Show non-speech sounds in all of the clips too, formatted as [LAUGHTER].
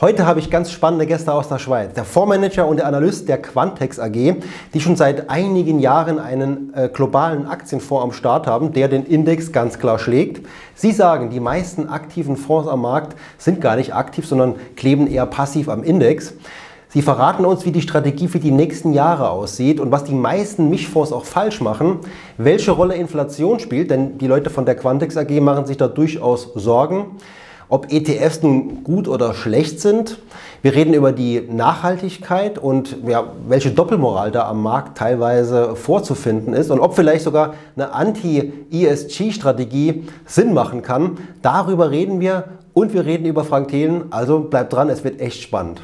Heute habe ich ganz spannende Gäste aus der Schweiz. Der Fondsmanager und der Analyst der Quantex AG, die schon seit einigen Jahren einen äh, globalen Aktienfonds am Start haben, der den Index ganz klar schlägt. Sie sagen, die meisten aktiven Fonds am Markt sind gar nicht aktiv, sondern kleben eher passiv am Index. Sie verraten uns, wie die Strategie für die nächsten Jahre aussieht und was die meisten Mischfonds auch falsch machen, welche Rolle Inflation spielt, denn die Leute von der Quantex AG machen sich da durchaus Sorgen ob ETFs nun gut oder schlecht sind. Wir reden über die Nachhaltigkeit und ja, welche Doppelmoral da am Markt teilweise vorzufinden ist und ob vielleicht sogar eine Anti-ESG-Strategie Sinn machen kann. Darüber reden wir und wir reden über Frank Thelen. Also bleibt dran, es wird echt spannend.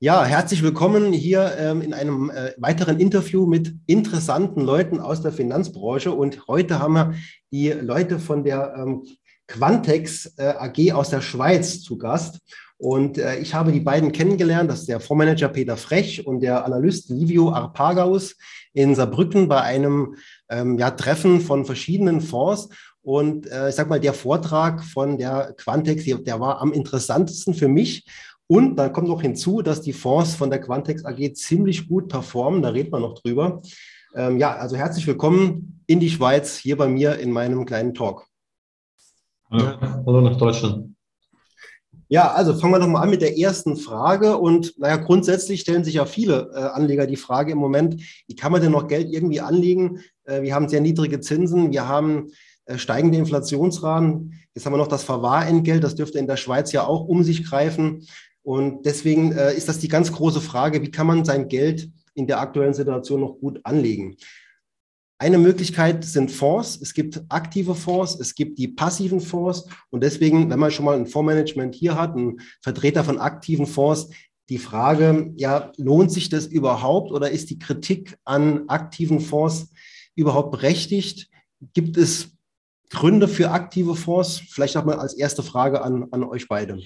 Ja, herzlich willkommen hier ähm, in einem äh, weiteren Interview mit interessanten Leuten aus der Finanzbranche. Und heute haben wir die Leute von der ähm, Quantex äh, AG aus der Schweiz zu Gast. Und äh, ich habe die beiden kennengelernt. Das ist der Fondsmanager Peter Frech und der Analyst Livio Arpagaus in Saarbrücken bei einem ähm, ja, Treffen von verschiedenen Fonds. Und äh, ich sag mal, der Vortrag von der Quantex, der war am interessantesten für mich, und dann kommt noch hinzu, dass die Fonds von der Quantex AG ziemlich gut performen. Da reden wir noch drüber. Ähm, ja, also herzlich willkommen in die Schweiz, hier bei mir in meinem kleinen Talk. Hallo, Hallo nach Deutschland. Ja, also fangen wir doch mal an mit der ersten Frage. Und naja, grundsätzlich stellen sich ja viele äh, Anleger die Frage im Moment, wie kann man denn noch Geld irgendwie anlegen? Äh, wir haben sehr niedrige Zinsen, wir haben äh, steigende Inflationsraten. Jetzt haben wir noch das Verwahrentgelt, das dürfte in der Schweiz ja auch um sich greifen. Und deswegen äh, ist das die ganz große Frage, wie kann man sein Geld in der aktuellen Situation noch gut anlegen? Eine Möglichkeit sind Fonds. Es gibt aktive Fonds, es gibt die passiven Fonds. Und deswegen, wenn man schon mal ein Fondsmanagement hier hat, ein Vertreter von aktiven Fonds, die Frage, ja, lohnt sich das überhaupt oder ist die Kritik an aktiven Fonds überhaupt berechtigt? Gibt es Gründe für aktive Fonds? Vielleicht auch mal als erste Frage an, an euch beide.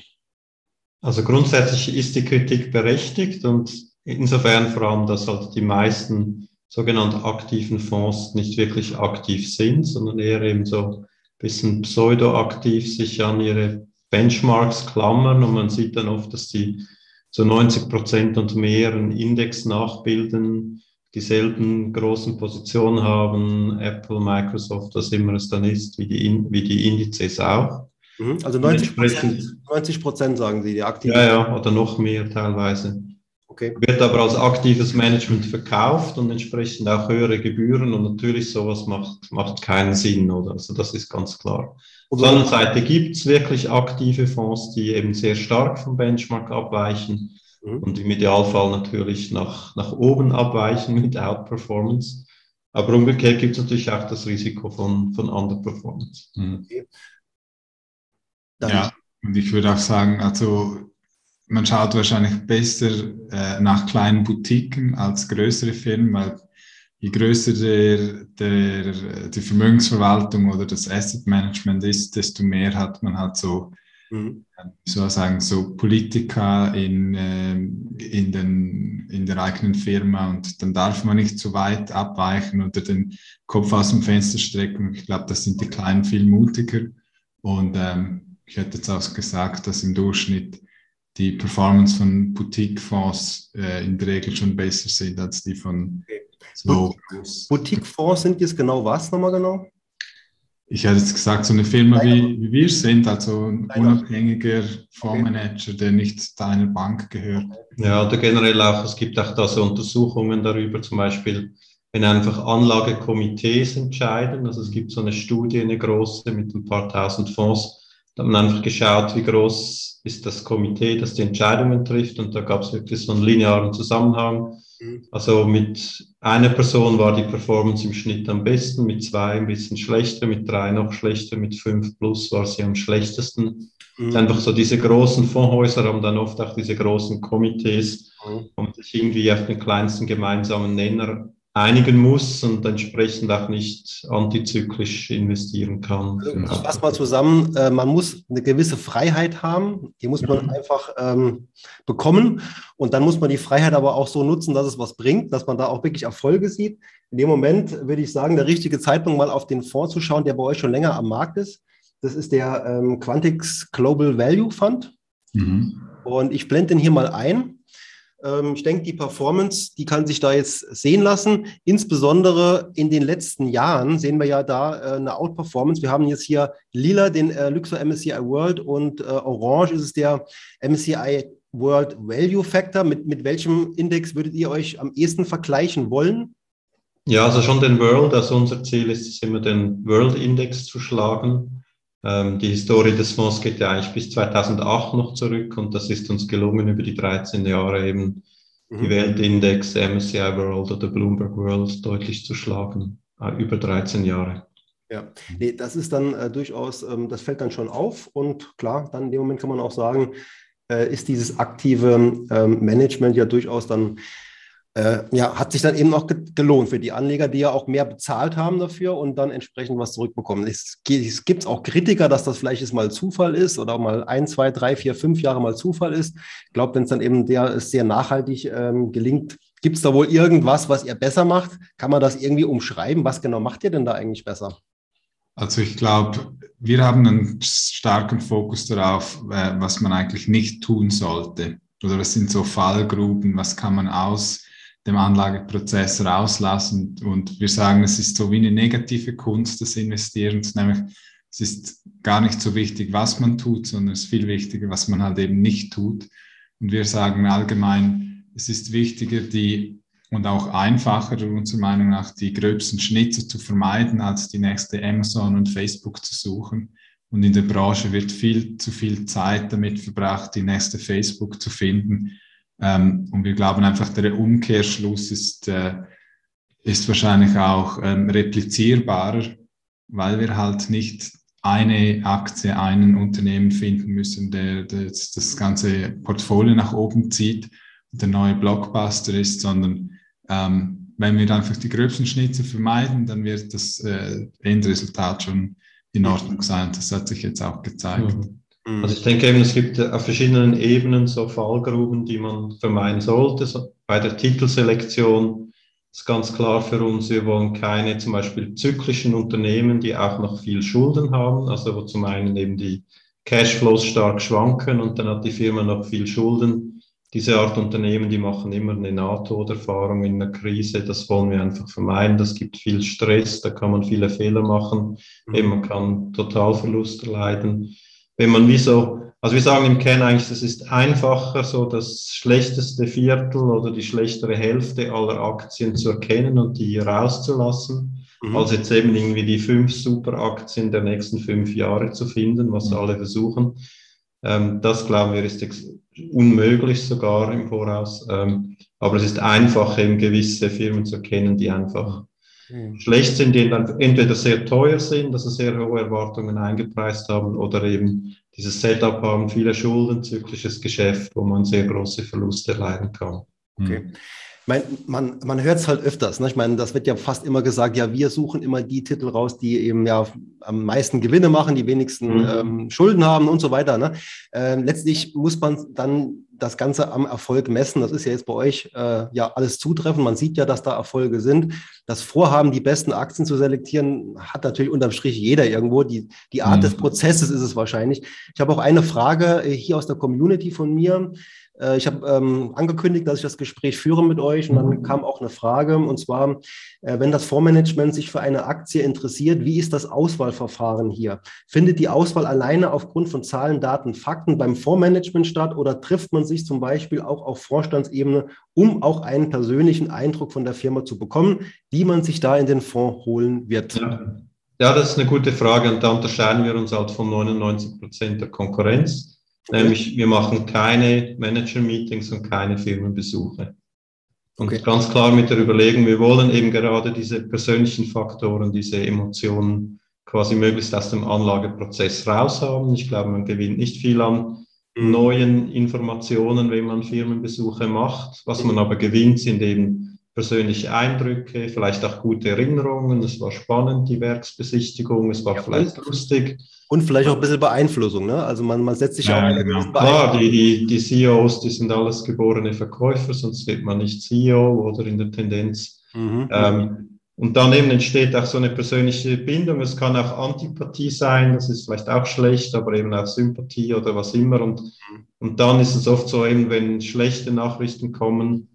Also grundsätzlich ist die Kritik berechtigt und insofern vor allem, dass halt die meisten sogenannten aktiven Fonds nicht wirklich aktiv sind, sondern eher eben so ein bisschen pseudoaktiv sich an ihre Benchmarks klammern und man sieht dann oft, dass die so 90 Prozent und mehr einen Index nachbilden, dieselben großen Positionen haben, Apple, Microsoft, was immer es dann ist, wie die, wie die Indizes auch. Mhm. Also 90 Prozent, 90 Prozent sagen Sie, die aktiven. Ja, ja, oder noch mehr teilweise. Okay. Wird aber als aktives Management verkauft und entsprechend auch höhere Gebühren und natürlich sowas macht, macht keinen Sinn, oder? Also das ist ganz klar. Auf der anderen Seite gibt es wirklich aktive Fonds, die eben sehr stark vom Benchmark abweichen mhm. und im Idealfall natürlich nach, nach oben abweichen mit Outperformance. Aber umgekehrt gibt es natürlich auch das Risiko von, von Underperformance. Mhm. Okay. Dann ja, und ich würde auch sagen, also man schaut wahrscheinlich besser äh, nach kleinen Boutiquen als größere Firmen, weil je größer der, der, die Vermögensverwaltung oder das Asset Management ist, desto mehr hat man halt so, mhm. so sagen, so Politiker in, äh, in, den, in der eigenen Firma und dann darf man nicht zu weit abweichen oder den Kopf aus dem Fenster strecken. Ich glaube, das sind die Kleinen viel mutiger und ähm, ich hätte jetzt auch gesagt, dass im Durchschnitt die Performance von Boutique-Fonds äh, in der Regel schon besser sind als die von so Boutique-Fonds sind jetzt genau was nochmal genau? Ich hätte jetzt gesagt, so eine Firma wie, wie wir sind, also ein unabhängiger Fondsmanager, der nicht deiner Bank gehört. Ja, oder generell auch, es gibt auch da so Untersuchungen darüber, zum Beispiel, wenn einfach Anlagekomitees entscheiden, also es gibt so eine Studie, eine große mit ein paar tausend Fonds, da hat man einfach geschaut, wie groß ist das Komitee, das die Entscheidungen trifft. Und da gab es wirklich so einen linearen Zusammenhang. Mhm. Also mit einer Person war die Performance im Schnitt am besten, mit zwei ein bisschen schlechter, mit drei noch schlechter, mit fünf plus war sie am schlechtesten. Mhm. Einfach so diese großen Fondshäuser haben dann oft auch diese großen Komitees, mhm. man sich irgendwie auf den kleinsten gemeinsamen Nenner einigen muss und entsprechend auch nicht antizyklisch investieren kann. Also ich fasse mal zusammen, äh, man muss eine gewisse Freiheit haben, die muss man mhm. einfach ähm, bekommen und dann muss man die Freiheit aber auch so nutzen, dass es was bringt, dass man da auch wirklich Erfolge sieht. In dem Moment würde ich sagen, der richtige Zeitpunkt mal auf den Fonds zu schauen, der bei euch schon länger am Markt ist. Das ist der ähm, Quantix Global Value Fund. Mhm. Und ich blende den hier mal ein. Ähm, ich denke, die Performance, die kann sich da jetzt sehen lassen. Insbesondere in den letzten Jahren sehen wir ja da äh, eine Outperformance. Wir haben jetzt hier lila den äh, Luxor MSCI World und äh, orange ist es der MSCI World Value Factor. Mit, mit welchem Index würdet ihr euch am ehesten vergleichen wollen? Ja, also schon den World. Also unser Ziel ist es immer, den World Index zu schlagen. Ähm, die Historie des Fonds geht ja eigentlich bis 2008 noch zurück und das ist uns gelungen, über die 13 Jahre eben mhm. die Weltindex, MSCI World oder Bloomberg World deutlich zu schlagen. Äh, über 13 Jahre. Ja, nee, das ist dann äh, durchaus, ähm, das fällt dann schon auf und klar, dann in dem Moment kann man auch sagen, äh, ist dieses aktive ähm, Management ja durchaus dann äh, ja, hat sich dann eben auch gelohnt für die Anleger, die ja auch mehr bezahlt haben dafür und dann entsprechend was zurückbekommen. Es, gibt auch Kritiker, dass das vielleicht jetzt mal Zufall ist oder mal ein, zwei, drei, vier, fünf Jahre mal Zufall ist. Ich glaube, wenn es dann eben der sehr nachhaltig ähm, gelingt, gibt es da wohl irgendwas, was ihr besser macht? Kann man das irgendwie umschreiben? Was genau macht ihr denn da eigentlich besser? Also ich glaube, wir haben einen starken Fokus darauf, äh, was man eigentlich nicht tun sollte. Oder was sind so Fallgruben, was kann man aus dem Anlageprozess rauslassen. Und wir sagen, es ist so wie eine negative Kunst des Investierens, nämlich es ist gar nicht so wichtig, was man tut, sondern es ist viel wichtiger, was man halt eben nicht tut. Und wir sagen allgemein, es ist wichtiger, die und auch einfacher, unserer Meinung nach, die gröbsten Schnitzer zu vermeiden, als die nächste Amazon und Facebook zu suchen. Und in der Branche wird viel zu viel Zeit damit verbracht, die nächste Facebook zu finden. Ähm, und wir glauben einfach, der Umkehrschluss ist, äh, ist wahrscheinlich auch ähm, replizierbarer, weil wir halt nicht eine Aktie, einen Unternehmen finden müssen, der, der das ganze Portfolio nach oben zieht und der neue Blockbuster ist, sondern ähm, wenn wir einfach die gröbsten Schnitze vermeiden, dann wird das äh, Endresultat schon in Ordnung sein. Das hat sich jetzt auch gezeigt. Mhm. Mhm. Also ich denke eben, es gibt auf verschiedenen Ebenen so Fallgruben, die man vermeiden sollte. So bei der Titelselektion ist ganz klar für uns, wir wollen keine zum Beispiel zyklischen Unternehmen, die auch noch viel Schulden haben, also wo zum einen eben die Cashflows stark schwanken und dann hat die Firma noch viel Schulden. Diese Art Unternehmen, die machen immer eine Nahtoderfahrung in einer Krise. Das wollen wir einfach vermeiden. Das gibt viel Stress, da kann man viele Fehler machen. Mhm. Eben, man kann Totalverluste leiden wenn man wie so, also wir sagen im Kern eigentlich, es ist einfacher, so das schlechteste Viertel oder die schlechtere Hälfte aller Aktien zu erkennen und die rauszulassen, mhm. als jetzt eben irgendwie die fünf Superaktien der nächsten fünf Jahre zu finden, was mhm. alle versuchen. Ähm, das glauben wir ist unmöglich sogar im Voraus. Ähm, aber es ist einfach, eben gewisse Firmen zu erkennen, die einfach mhm. schlecht sind, die dann entweder sehr teuer sind, also sehr hohe Erwartungen eingepreist haben oder eben dieses Setup haben, viele Schulden, zyklisches Geschäft, wo man sehr große Verluste erleiden kann. Okay. Mein, man, man hört es halt öfters. Ne? Ich meine, das wird ja fast immer gesagt, ja, wir suchen immer die Titel raus, die eben ja am meisten Gewinne machen, die wenigsten mhm. ähm, Schulden haben und so weiter. Ne? Ähm, letztlich muss man dann das Ganze am Erfolg messen. Das ist ja jetzt bei euch äh, ja alles zutreffend. Man sieht ja, dass da Erfolge sind. Das Vorhaben, die besten Aktien zu selektieren, hat natürlich unterm Strich jeder irgendwo. Die, die Art mhm. des Prozesses ist es wahrscheinlich. Ich habe auch eine Frage äh, hier aus der Community von mir. Äh, ich habe ähm, angekündigt, dass ich das Gespräch führe mit euch und dann kam auch eine Frage und zwar, äh, wenn das Fondsmanagement sich für eine Aktie interessiert, wie ist das Auswahlverfahren hier? Findet die Auswahl alleine aufgrund von Zahlen, Daten, Fakten beim Fondsmanagement statt oder trifft man sich zum Beispiel auch auf Vorstandsebene, um auch einen persönlichen Eindruck von der Firma zu bekommen, die man sich da in den Fonds holen wird? Ja. Ja, das ist eine gute Frage und da unterscheiden wir uns halt von 99 Prozent der Konkurrenz. Nämlich, wir machen keine Manager-Meetings und keine Firmenbesuche. Und okay. ganz klar mit der Überlegung, wir wollen eben gerade diese persönlichen Faktoren, diese Emotionen quasi möglichst aus dem Anlageprozess raushaben. Ich glaube, man gewinnt nicht viel an mhm. neuen Informationen, wenn man Firmenbesuche macht. Was man aber gewinnt, sind eben persönliche Eindrücke, vielleicht auch gute Erinnerungen. Es war spannend, die Werksbesichtigung, es war ja, vielleicht lustig. Und vielleicht auch ein bisschen Beeinflussung, ne? Also man, man setzt sich ja, auch genau. Klar, die, die, die CEOs, die sind alles geborene Verkäufer, sonst wird man nicht CEO oder in der Tendenz. Mhm. Ähm, Und daneben entsteht auch so eine persönliche Bindung. Es kann auch Antipathie sein, das ist vielleicht auch schlecht, aber eben auch Sympathie oder was immer. Und, und dann ist es oft so, eben wenn schlechte Nachrichten kommen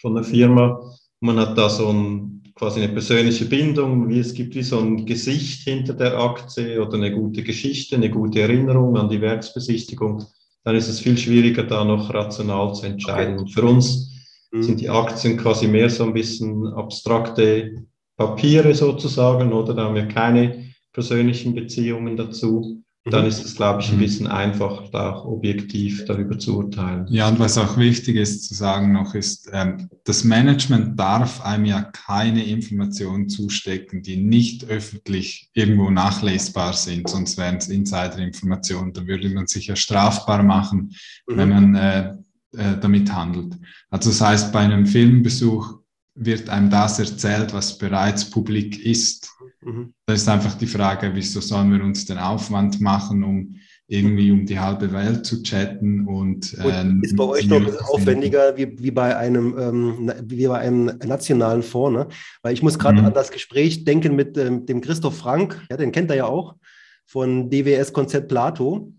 von der Firma, man hat da so ein, quasi eine persönliche Bindung, wie es gibt wie so ein Gesicht hinter der Aktie oder eine gute Geschichte, eine gute Erinnerung an die Werksbesichtigung, dann ist es viel schwieriger, da noch rational zu entscheiden. Okay. Und für uns mhm. sind die Aktien quasi mehr so ein bisschen abstrakte Papiere sozusagen, oder da haben wir keine persönlichen Beziehungen dazu dann mhm. ist es, glaube ich, ein mhm. bisschen einfacher, da auch objektiv darüber zu urteilen. Ja, und was auch wichtig ist zu sagen noch, ist, ähm, das Management darf einem ja keine Informationen zustecken, die nicht öffentlich irgendwo nachlesbar sind, sonst wären es Insider-Informationen. Da würde man sich ja strafbar machen, mhm. wenn man äh, äh, damit handelt. Also das heißt, bei einem Filmbesuch wird einem das erzählt, was bereits publik ist. Mhm. Da ist einfach die Frage, wieso sollen wir uns den Aufwand machen, um irgendwie um die halbe Welt zu chatten und, und ist bei euch noch ein bisschen aufwendiger wie, wie bei einem ähm, wie bei einem nationalen Fonds, ne? Weil ich muss gerade mhm. an das Gespräch denken mit ähm, dem Christoph Frank, ja, den kennt er ja auch von DWS Konzept Plato.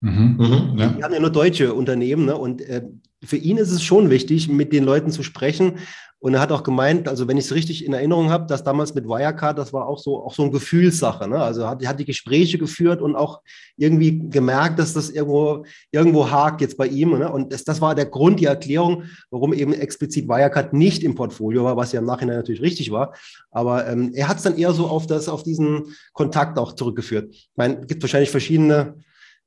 Mhm. Mhm. Ja. Die haben ja nur deutsche Unternehmen ne? und äh, für ihn ist es schon wichtig, mit den Leuten zu sprechen, und er hat auch gemeint, also wenn ich es richtig in Erinnerung habe, dass damals mit Wirecard, das war auch so, auch so eine Gefühlssache. Ne? Also hat, hat die Gespräche geführt und auch irgendwie gemerkt, dass das irgendwo, irgendwo hakt jetzt bei ihm. Ne? Und das, das war der Grund, die Erklärung, warum eben explizit Wirecard nicht im Portfolio war, was ja im Nachhinein natürlich richtig war. Aber ähm, er hat es dann eher so auf, das, auf diesen Kontakt auch zurückgeführt. Ich meine, es gibt wahrscheinlich verschiedene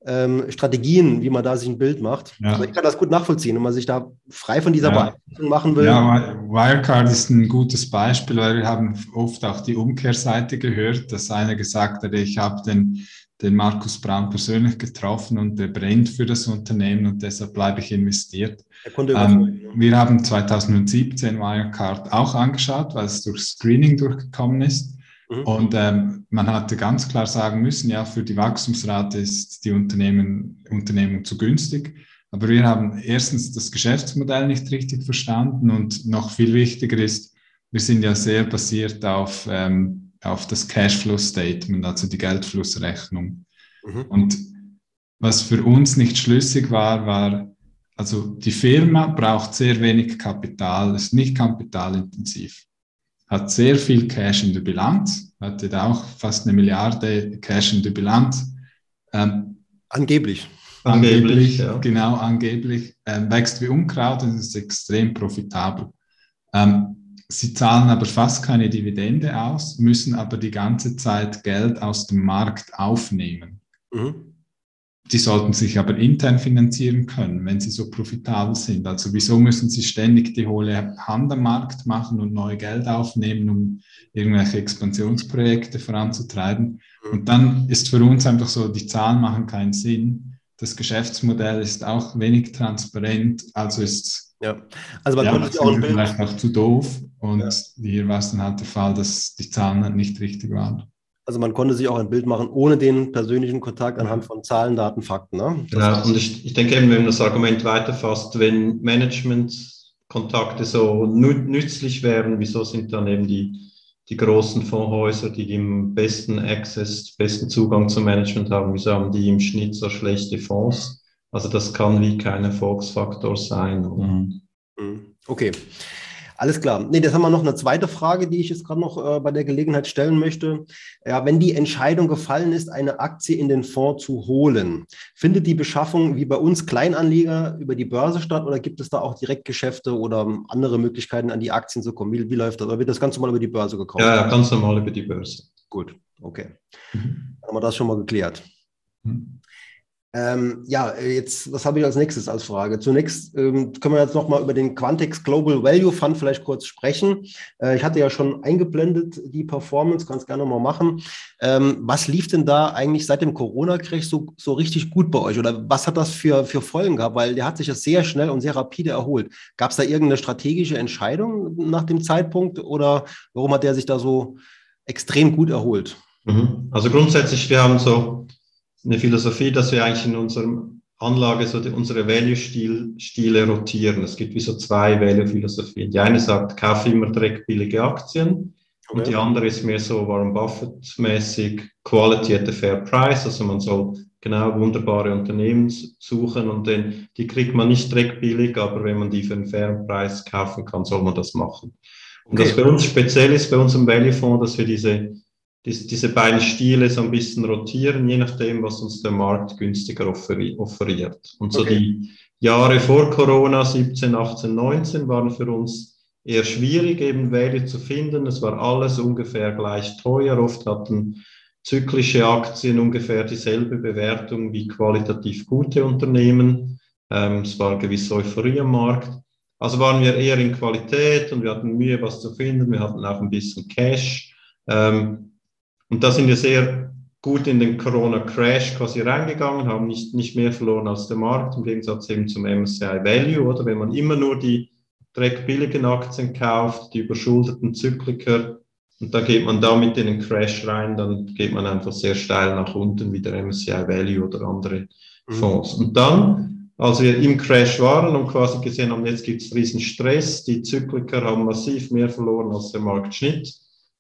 ähm, Strategien, wie man da sich ein Bild macht. Ja. Aber ich kann das gut nachvollziehen, wenn man sich da frei von dieser ja. machen will. Ja, Wirecard ist ein gutes Beispiel, weil wir haben oft auch die Umkehrseite gehört, dass einer gesagt hat, ich habe den, den Markus Braun persönlich getroffen und der brennt für das Unternehmen und deshalb bleibe ich investiert. Ähm, wir haben 2017 Wirecard auch angeschaut, weil es durch Screening durchgekommen ist. Mhm. Und ähm, man hatte ganz klar sagen müssen, ja, für die Wachstumsrate ist die Unternehmen, Unternehmung zu günstig. Aber wir haben erstens das Geschäftsmodell nicht richtig verstanden und noch viel wichtiger ist, wir sind ja sehr basiert auf, ähm, auf das Cashflow-Statement, also die Geldflussrechnung. Mhm. Und was für uns nicht schlüssig war, war, also die Firma braucht sehr wenig Kapital, ist nicht kapitalintensiv hat sehr viel Cash in der Bilanz, hatte da auch fast eine Milliarde Cash in der Bilanz. Ähm, angeblich. Angeblich, ja. genau, angeblich. Ähm, wächst wie Unkraut und ist extrem profitabel. Ähm, sie zahlen aber fast keine Dividende aus, müssen aber die ganze Zeit Geld aus dem Markt aufnehmen. Mhm. Die sollten sich aber intern finanzieren können, wenn sie so profitabel sind. Also wieso müssen sie ständig die hohle Hand am Markt machen und neue Geld aufnehmen, um irgendwelche Expansionsprojekte voranzutreiben? Mhm. Und dann ist für uns einfach so, die Zahlen machen keinen Sinn. Das Geschäftsmodell ist auch wenig transparent, also ist ja, also man ja, konnte sich auch vielleicht auch zu doof und ja. hier war es dann halt der Fall, dass die Zahlen halt nicht richtig waren. Also man konnte sich auch ein Bild machen ohne den persönlichen Kontakt anhand von Zahlen, Daten, Fakten. Ne? Ja, und ich, ich denke eben, wenn man das Argument weiterfasst, wenn Managementkontakte so nützlich wären, wieso sind dann eben die, die großen Fondshäuser, die den besten Access, besten Zugang zum Management haben, wieso haben die im Schnitt so schlechte Fonds? Also das kann wie kein Erfolgsfaktor sein. Mhm. Okay. Alles klar. Nee, das haben wir noch eine zweite Frage, die ich jetzt gerade noch äh, bei der Gelegenheit stellen möchte. Ja, wenn die Entscheidung gefallen ist, eine Aktie in den Fonds zu holen, findet die Beschaffung wie bei uns Kleinanleger über die Börse statt oder gibt es da auch Direktgeschäfte oder andere Möglichkeiten, an die Aktien zu kommen? Wie, wie läuft das? Oder wird das ganz normal über die Börse gekauft? Ja, ganz normal über die Börse. Gut, okay. Mhm. Dann haben wir das schon mal geklärt. Mhm. Ähm, ja, jetzt, was habe ich als nächstes als Frage? Zunächst ähm, können wir jetzt nochmal über den Quantex Global Value Fund vielleicht kurz sprechen. Äh, ich hatte ja schon eingeblendet die Performance, kannst gerne mal machen. Ähm, was lief denn da eigentlich seit dem Corona-Crash so, so richtig gut bei euch? Oder was hat das für, für Folgen gehabt? Weil der hat sich ja sehr schnell und sehr rapide erholt. Gab es da irgendeine strategische Entscheidung nach dem Zeitpunkt oder warum hat der sich da so extrem gut erholt? Mhm. Also grundsätzlich, wir haben so eine Philosophie, dass wir eigentlich in unserem Anlage so die, unsere Value-Stile rotieren. Es gibt wie so zwei Value-Philosophien. Die eine sagt, kauf immer dreckbillige Aktien. Okay. Und die andere ist mehr so Warren Buffett-mäßig Quality at a fair price. Also man soll genau wunderbare Unternehmen suchen und den, die kriegt man nicht direkt billig, aber wenn man die für einen fairen Preis kaufen kann, soll man das machen. Und okay. das bei uns speziell ist, bei unserem Value Fonds, dass wir diese, diese, diese beiden Stile so ein bisschen rotieren, je nachdem, was uns der Markt günstiger offeriert. Und so okay. die Jahre vor Corona, 17, 18, 19, waren für uns eher schwierig, eben Value zu finden. Es war alles ungefähr gleich teuer. Oft hatten zyklische Aktien ungefähr dieselbe Bewertung wie qualitativ gute Unternehmen. Ähm, es war eine gewisse Euphorie am Markt. Also waren wir eher in Qualität und wir hatten Mühe, was zu finden. Wir hatten auch ein bisschen Cash. Ähm, und da sind wir sehr gut in den Corona-Crash quasi reingegangen, haben nicht, nicht mehr verloren als der Markt, im Gegensatz eben zum MSCI Value, oder wenn man immer nur die dreckbilligen Aktien kauft, die überschuldeten Zykliker, und da geht man damit in den Crash rein, dann geht man einfach sehr steil nach unten, wie der MSCI Value oder andere mhm. Fonds. Und dann, als wir im Crash waren und quasi gesehen haben, jetzt gibt es riesen Stress, die Zykliker haben massiv mehr verloren als der Marktschnitt,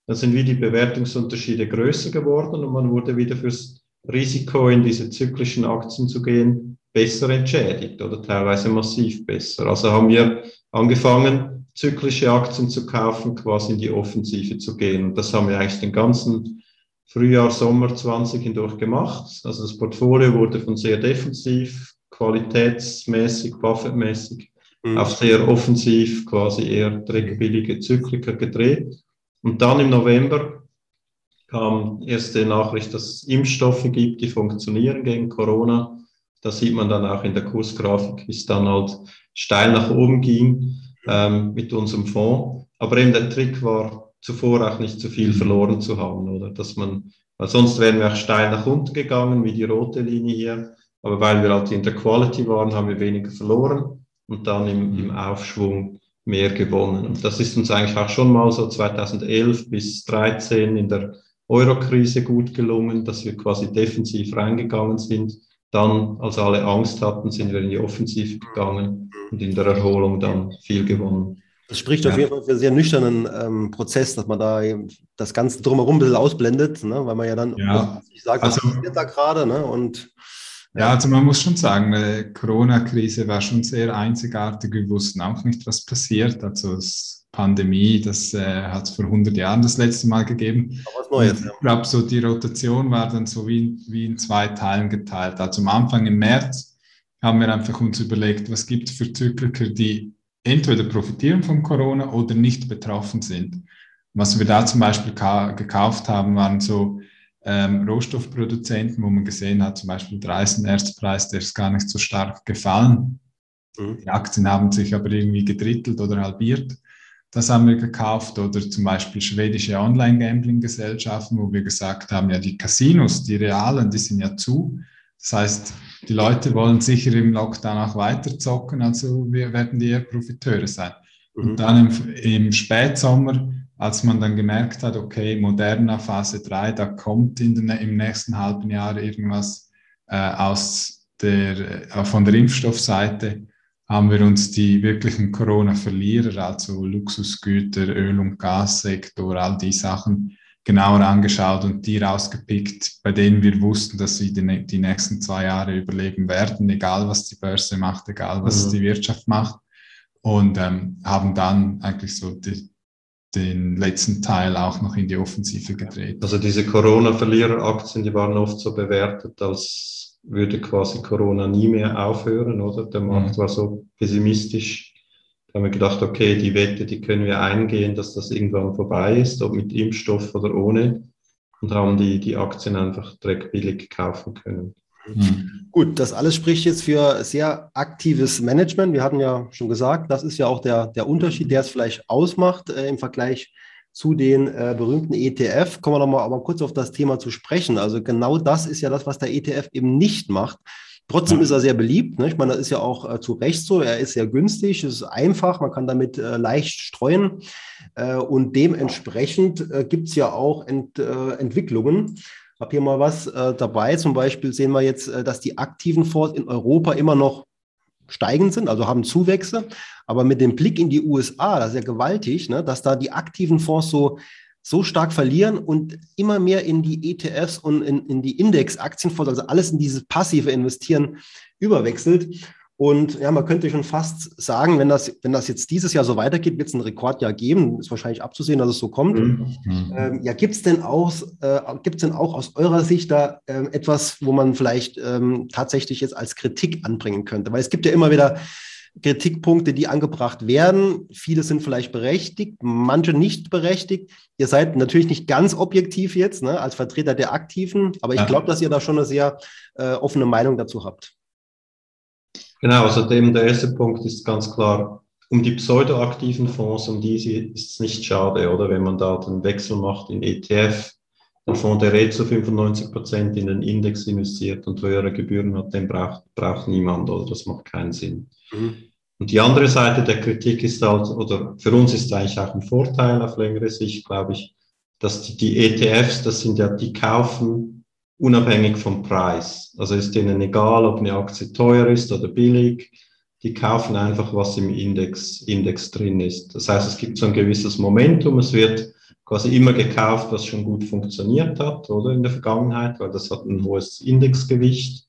dann sind wie die Bewertungsunterschiede größer geworden und man wurde wieder fürs Risiko in diese zyklischen Aktien zu gehen besser entschädigt oder teilweise massiv besser. Also haben wir angefangen, zyklische Aktien zu kaufen, quasi in die Offensive zu gehen. Und das haben wir eigentlich den ganzen Frühjahr, Sommer 20 hindurch gemacht. Also das Portfolio wurde von sehr defensiv, qualitätsmäßig, Buffett-mäßig mhm. auf sehr offensiv, quasi eher dreckbillige Zykliker gedreht. Und dann im November kam erste Nachricht, dass es Impfstoffe gibt, die funktionieren gegen Corona. Das sieht man dann auch in der Kursgrafik, wie es dann halt steil nach oben ging ähm, mit unserem Fonds. Aber eben der Trick war, zuvor auch nicht zu viel verloren zu haben, oder? Dass man, weil sonst wären wir auch steil nach unten gegangen, wie die rote Linie hier. Aber weil wir halt in der Quality waren, haben wir weniger verloren und dann im, im Aufschwung mehr gewonnen. Und das ist uns eigentlich auch schon mal so 2011 bis 2013 in der Euro-Krise gut gelungen, dass wir quasi defensiv reingegangen sind dann, als alle Angst hatten, sind wir in die Offensive gegangen und in der Erholung dann viel gewonnen. Das spricht ja. auf jeden Fall für einen sehr nüchternen ähm, Prozess, dass man da das Ganze drumherum ein bisschen ausblendet, ne? weil man ja dann ja. nicht sagt, was also, passiert da gerade. Ne? Und, ja. also man muss schon sagen, die Corona-Krise war schon sehr einzigartig. Wir wussten auch nicht, was passiert. Also es Pandemie, das äh, hat es vor 100 Jahren das letzte Mal gegeben. was Neues. Ich glaube, so die Rotation war dann so wie, wie in zwei Teilen geteilt. Also am Anfang im März haben wir einfach uns überlegt, was gibt es für Zykliker, die entweder profitieren von Corona oder nicht betroffen sind. Was wir da zum Beispiel gekauft haben, waren so ähm, Rohstoffproduzenten, wo man gesehen hat, zum Beispiel der Eisenerzpreis, der ist gar nicht so stark gefallen. Mhm. Die Aktien haben sich aber irgendwie gedrittelt oder halbiert. Das haben wir gekauft oder zum Beispiel schwedische Online-Gambling-Gesellschaften, wo wir gesagt haben, ja, die Casinos, die realen, die sind ja zu. Das heißt, die Leute wollen sicher im Lockdown auch weiter zocken, also wir werden die eher Profiteure sein. Mhm. Und dann im, im, Spätsommer, als man dann gemerkt hat, okay, Moderna Phase 3, da kommt in den, im nächsten halben Jahr irgendwas äh, aus der, äh, von der Impfstoffseite, haben wir uns die wirklichen Corona-Verlierer, also Luxusgüter, Öl- und Gassektor, all die Sachen genauer angeschaut und die rausgepickt, bei denen wir wussten, dass sie die, die nächsten zwei Jahre überleben werden, egal was die Börse macht, egal was mhm. die Wirtschaft macht. Und ähm, haben dann eigentlich so die, den letzten Teil auch noch in die Offensive gedreht. Also diese Corona-Verlierer-Aktien, die waren oft so bewertet als würde quasi Corona nie mehr aufhören, oder? Der Markt mhm. war so pessimistisch. Da haben wir gedacht, okay, die Wette, die können wir eingehen, dass das irgendwann vorbei ist, ob mit Impfstoff oder ohne. Und haben die, die Aktien einfach dreckbillig kaufen können. Mhm. Gut, das alles spricht jetzt für sehr aktives Management. Wir hatten ja schon gesagt, das ist ja auch der, der Unterschied, der es vielleicht ausmacht äh, im Vergleich zu den äh, berühmten ETF. Kommen wir nochmal aber kurz auf das Thema zu sprechen. Also genau das ist ja das, was der ETF eben nicht macht. Trotzdem ist er sehr beliebt. Ne? Ich meine, das ist ja auch äh, zu Recht so. Er ist sehr günstig, es ist einfach, man kann damit äh, leicht streuen. Äh, und dementsprechend äh, gibt es ja auch Ent, äh, Entwicklungen. Habe hier mal was äh, dabei. Zum Beispiel sehen wir jetzt, dass die aktiven Fonds in Europa immer noch steigend sind, also haben Zuwächse. Aber mit dem Blick in die USA, das ist ja gewaltig, ne, dass da die aktiven Fonds so so stark verlieren und immer mehr in die ETFs und in, in die Indexaktienfonds, also alles in dieses passive Investieren überwechselt. Und ja, man könnte schon fast sagen, wenn das, wenn das jetzt dieses Jahr so weitergeht, wird es ein Rekordjahr geben. Ist wahrscheinlich abzusehen, dass es so kommt. Mhm. Ähm, ja, gibt es denn, auch, äh, denn auch aus eurer Sicht da äh, etwas, wo man vielleicht ähm, tatsächlich jetzt als Kritik anbringen könnte? Weil es gibt ja immer wieder Kritikpunkte, die angebracht werden. Viele sind vielleicht berechtigt, manche nicht berechtigt. Ihr seid natürlich nicht ganz objektiv jetzt ne, als Vertreter der Aktiven, aber ich glaube, dass ihr da schon eine sehr äh, offene Meinung dazu habt. Genau, also dem, der erste Punkt ist ganz klar, um die pseudoaktiven Fonds, um die ist es nicht schade, oder wenn man da den Wechsel macht in ETF, ein Fonds, der eh zu 95 Prozent in den Index investiert und höhere Gebühren hat, den braucht, braucht niemand, oder das macht keinen Sinn. Mhm. Und die andere Seite der Kritik ist halt, oder für uns ist eigentlich auch ein Vorteil auf längere Sicht, glaube ich, dass die, die ETFs, das sind ja, die kaufen unabhängig vom Preis. Also ist denen egal, ob eine Aktie teuer ist oder billig. Die kaufen einfach, was im Index, Index drin ist. Das heißt, es gibt so ein gewisses Momentum. Es wird quasi immer gekauft, was schon gut funktioniert hat, oder in der Vergangenheit, weil das hat ein hohes Indexgewicht.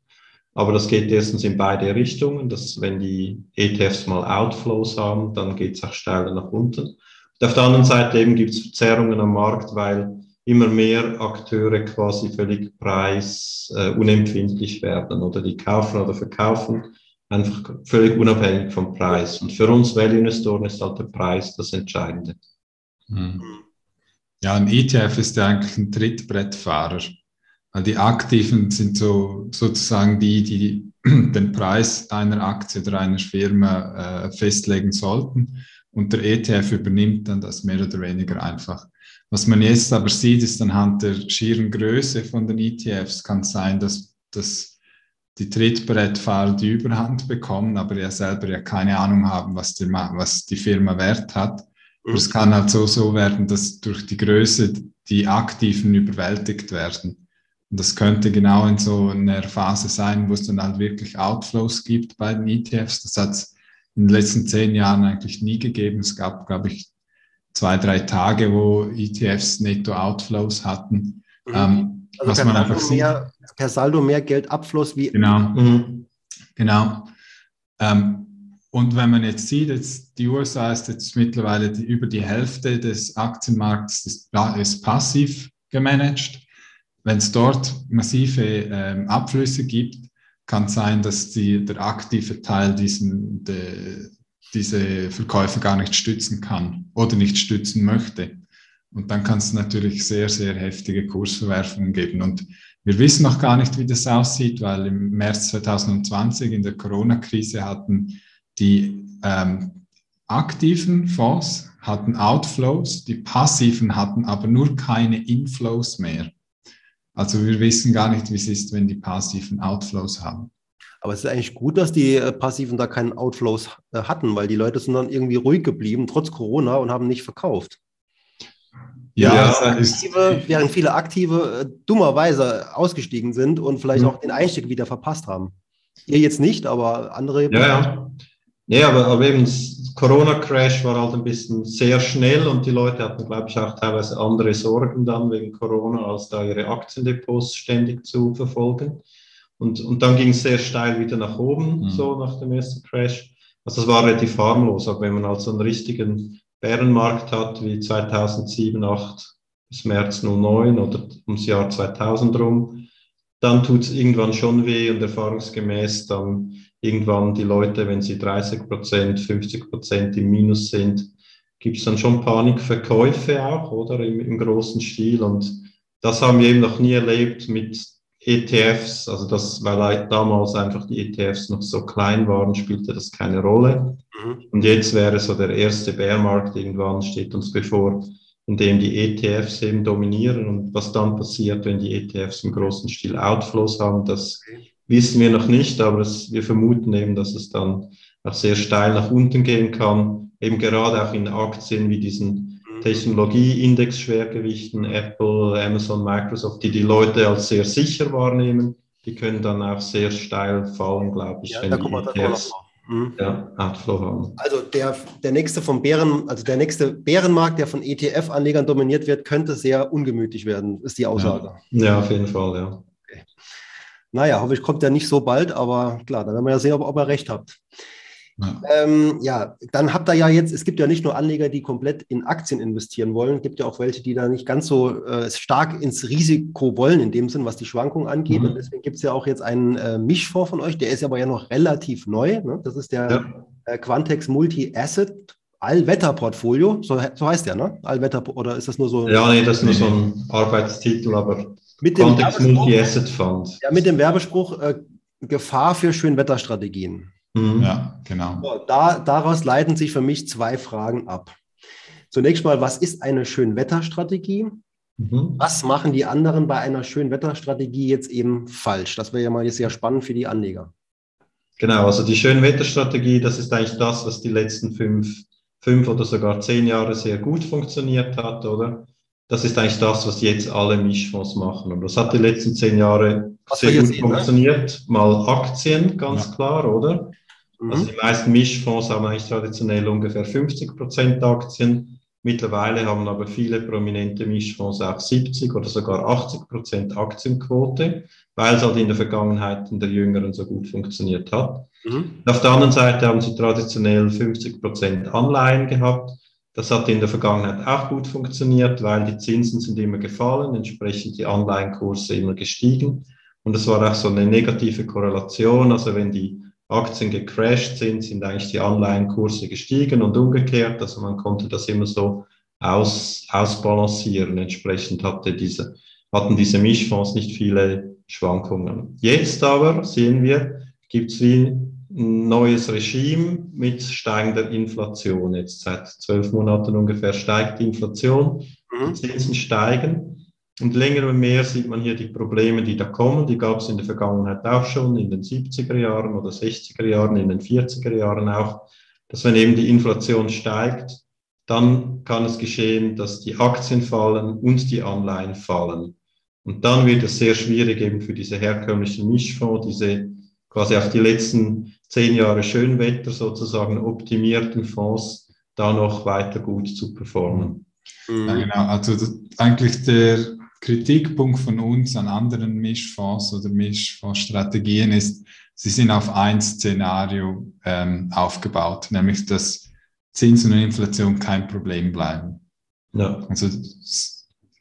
Aber das geht erstens in beide Richtungen, dass wenn die ETFs mal Outflows haben, dann geht es auch steiler nach unten. Und auf der anderen Seite eben gibt es Verzerrungen am Markt, weil immer mehr Akteure quasi völlig preisunempfindlich äh, werden oder die kaufen oder verkaufen, einfach völlig unabhängig vom Preis. Und für uns Value-Investoren ist halt der Preis das Entscheidende. Hm. Ja, ein ETF ist ja eigentlich ein Trittbrettfahrer. Die Aktiven sind so sozusagen die, die [CLEARS THROAT] den Preis einer Aktie oder einer Firma äh, festlegen sollten. Und der ETF übernimmt dann das mehr oder weniger einfach. Was man jetzt aber sieht, ist anhand der schieren Größe von den ETFs kann sein, dass, dass die Trittbrettfahrer die Überhand bekommen, aber ja selber ja keine Ahnung haben, was die, was die Firma wert hat. Mhm. Es kann halt so, so werden, dass durch die Größe die Aktiven überwältigt werden. Und das könnte genau in so einer Phase sein, wo es dann halt wirklich Outflows gibt bei den ETFs. Das hat es in den letzten zehn Jahren eigentlich nie gegeben. Es gab, glaube ich, zwei, drei Tage, wo ETFs Netto-Outflows hatten. Mhm. Ähm, also was man einfach sieht. Mehr, per Saldo mehr Geldabfluss wie. Genau. Mhm. Genau. Ähm, und wenn man jetzt sieht, jetzt die USA ist jetzt mittlerweile die, über die Hälfte des Aktienmarkts ist, ist passiv gemanagt. Wenn es dort massive ähm, Abflüsse gibt, kann es sein, dass die, der aktive Teil diesen, de, diese Verkäufe gar nicht stützen kann oder nicht stützen möchte. Und dann kann es natürlich sehr, sehr heftige Kursverwerfungen geben. Und wir wissen noch gar nicht, wie das aussieht, weil im März 2020 in der Corona-Krise hatten die ähm, aktiven Fonds hatten Outflows, die passiven hatten aber nur keine Inflows mehr. Also wir wissen gar nicht, wie es ist, wenn die passiven Outflows haben. Aber es ist eigentlich gut, dass die äh, Passiven da keinen Outflows äh, hatten, weil die Leute sind dann irgendwie ruhig geblieben, trotz Corona, und haben nicht verkauft. Ja, ja aktive, während viele Aktive äh, dummerweise ausgestiegen sind und vielleicht mhm. auch den Einstieg wieder verpasst haben. Ihr jetzt nicht, aber andere. Ja, ja. Ja, aber, aber eben Corona-Crash war halt ein bisschen sehr schnell und die Leute hatten, glaube ich, auch teilweise andere Sorgen dann wegen Corona, als da ihre Aktiendepots ständig zu verfolgen. Und, und dann ging es sehr steil wieder nach oben, mhm. so nach dem ersten Crash. Also das war relativ harmlos, aber wenn man also einen richtigen Bärenmarkt hat, wie 2007, 2008 bis März 09 oder ums Jahr 2000 rum, dann tut es irgendwann schon weh und erfahrungsgemäß dann irgendwann die Leute, wenn sie 30 Prozent, 50 Prozent im Minus sind, gibt es dann schon Panikverkäufe auch, oder im, im großen Stil. Und das haben wir eben noch nie erlebt mit ETFs, also das, weil damals einfach die ETFs noch so klein waren, spielte das keine Rolle. Mhm. Und jetzt wäre so der erste Bärmarkt irgendwann steht uns bevor, in dem die ETFs eben dominieren und was dann passiert, wenn die ETFs im großen Stil Outflows haben, das wissen wir noch nicht, aber es, wir vermuten eben, dass es dann auch sehr steil nach unten gehen kann, eben gerade auch in Aktien wie diesen Technologieindex-Schwergewichten, Apple, Amazon, Microsoft, die die Leute als sehr sicher wahrnehmen, die können dann auch sehr steil fallen, glaube ich. Ja, da kommen wir, da Mhm. Ja, Outflow haben. Also der, der nächste vom Bären, also der nächste Bärenmarkt, der von ETF-Anlegern dominiert wird, könnte sehr ungemütlich werden, ist die Aussage. Ja, ja auf jeden Fall, ja. Okay. Naja, hoffe ich, kommt ja nicht so bald, aber klar, dann werden wir ja sehen, ob, ob ihr recht habt. Ja. Ähm, ja, dann habt ihr ja jetzt, es gibt ja nicht nur Anleger, die komplett in Aktien investieren wollen, es gibt ja auch welche, die da nicht ganz so äh, stark ins Risiko wollen, in dem Sinn, was die Schwankungen angeht. Mhm. Und deswegen gibt es ja auch jetzt einen äh, Mischfonds von euch, der ist aber ja noch relativ neu. Ne? Das ist der ja. äh, Quantex Multi-Asset Allwetterportfolio, so, so heißt der, ne? Allwetter, oder ist das nur so? Ja, nee, das ist nur so ein Arbeitstitel, aber mit dem Quantex Multi-Asset Fund. Ja, mit dem Werbespruch äh, Gefahr für Schönwetterstrategien. Mhm. Ja, genau. So, da, daraus leiten sich für mich zwei Fragen ab. Zunächst mal, was ist eine Schönwetterstrategie? Mhm. Was machen die anderen bei einer Schönwetterstrategie jetzt eben falsch? Das wäre ja mal jetzt sehr spannend für die Anleger. Genau, also die Schönwetterstrategie, das ist eigentlich das, was die letzten fünf, fünf oder sogar zehn Jahre sehr gut funktioniert hat, oder? Das ist eigentlich das, was jetzt alle Mischfonds machen. Und das hat die letzten zehn Jahre was sehr gut sehen, ne? funktioniert. Ne? Mal Aktien, ganz ja. klar, oder? Mhm. Also die meisten Mischfonds haben eigentlich traditionell ungefähr 50 Prozent Aktien. Mittlerweile haben aber viele prominente Mischfonds auch 70 oder sogar 80 Prozent Aktienquote, weil es halt in der Vergangenheit in der jüngeren so gut funktioniert hat. Mhm. Auf der anderen Seite haben sie traditionell 50 Prozent Anleihen gehabt. Das hat in der Vergangenheit auch gut funktioniert, weil die Zinsen sind immer gefallen, entsprechend die Anleihenkurse immer gestiegen. Und es war auch so eine negative Korrelation. Also wenn die Aktien gecrashed sind, sind eigentlich die Anleihenkurse gestiegen und umgekehrt. Also man konnte das immer so aus, ausbalancieren. Entsprechend hatte diese, hatten diese Mischfonds nicht viele Schwankungen. Jetzt aber sehen wir, gibt es wie ein neues Regime mit steigender Inflation. Jetzt seit zwölf Monaten ungefähr steigt die Inflation, mhm. die Zinsen steigen. Und länger und mehr sieht man hier die Probleme, die da kommen. Die gab es in der Vergangenheit auch schon, in den 70er Jahren oder 60er Jahren, in den 40er Jahren auch, dass wenn eben die Inflation steigt, dann kann es geschehen, dass die Aktien fallen und die Anleihen fallen. Und dann wird es sehr schwierig eben für diese herkömmlichen Mischfonds, diese quasi auf die letzten zehn Jahre Schönwetter sozusagen optimierten Fonds, da noch weiter gut zu performen. Ja, genau. Also eigentlich der Kritikpunkt von uns an anderen Mischfonds oder Mischfondsstrategien ist, sie sind auf ein Szenario ähm, aufgebaut, nämlich dass Zinsen und Inflation kein Problem bleiben. Ja. Also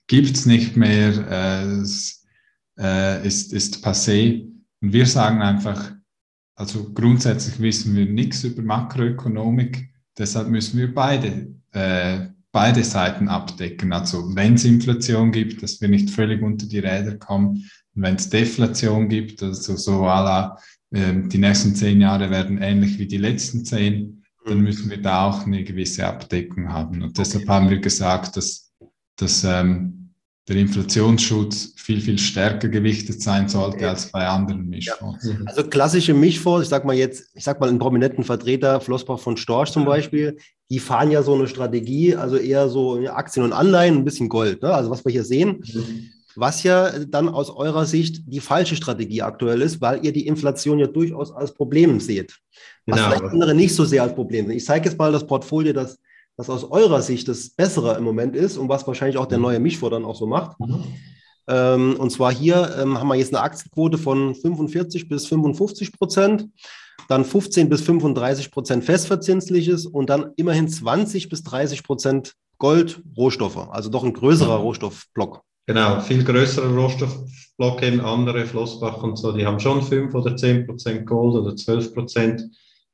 gibt es nicht mehr, äh, es äh, ist, ist passé. Und wir sagen einfach, also grundsätzlich wissen wir nichts über Makroökonomik, deshalb müssen wir beide äh, beide Seiten abdecken. Also wenn es Inflation gibt, dass wir nicht völlig unter die Räder kommen. Und wenn es Deflation gibt, also so la, äh, die nächsten zehn Jahre werden ähnlich wie die letzten zehn, dann mhm. müssen wir da auch eine gewisse Abdeckung haben. Und deshalb haben wir gesagt, dass, dass ähm, der Inflationsschutz viel, viel stärker gewichtet sein sollte als bei anderen Mischfonds. Ja. Also klassische Mischfonds, ich sag mal jetzt, ich sag mal einen prominenten Vertreter, Flossbach von Storch zum Beispiel, die fahren ja so eine Strategie, also eher so Aktien und Anleihen, ein bisschen Gold. Ne? Also was wir hier sehen, mhm. was ja dann aus eurer Sicht die falsche Strategie aktuell ist, weil ihr die Inflation ja durchaus als Problem seht. Was genau. vielleicht andere nicht so sehr als Problem sehen. Ich zeige jetzt mal das Portfolio, das was aus eurer Sicht das Bessere im Moment ist und was wahrscheinlich auch der mhm. neue Mischfonds dann auch so macht. Mhm. Ähm, und zwar hier ähm, haben wir jetzt eine Aktienquote von 45 bis 55 Prozent, dann 15 bis 35 Prozent festverzinsliches und dann immerhin 20 bis 30 Prozent Gold, Rohstoffe, also doch ein größerer Rohstoffblock. Genau, viel größerer Rohstoffblock eben andere, Flossbach und so, die haben schon 5 oder 10 Prozent Gold oder 12 Prozent.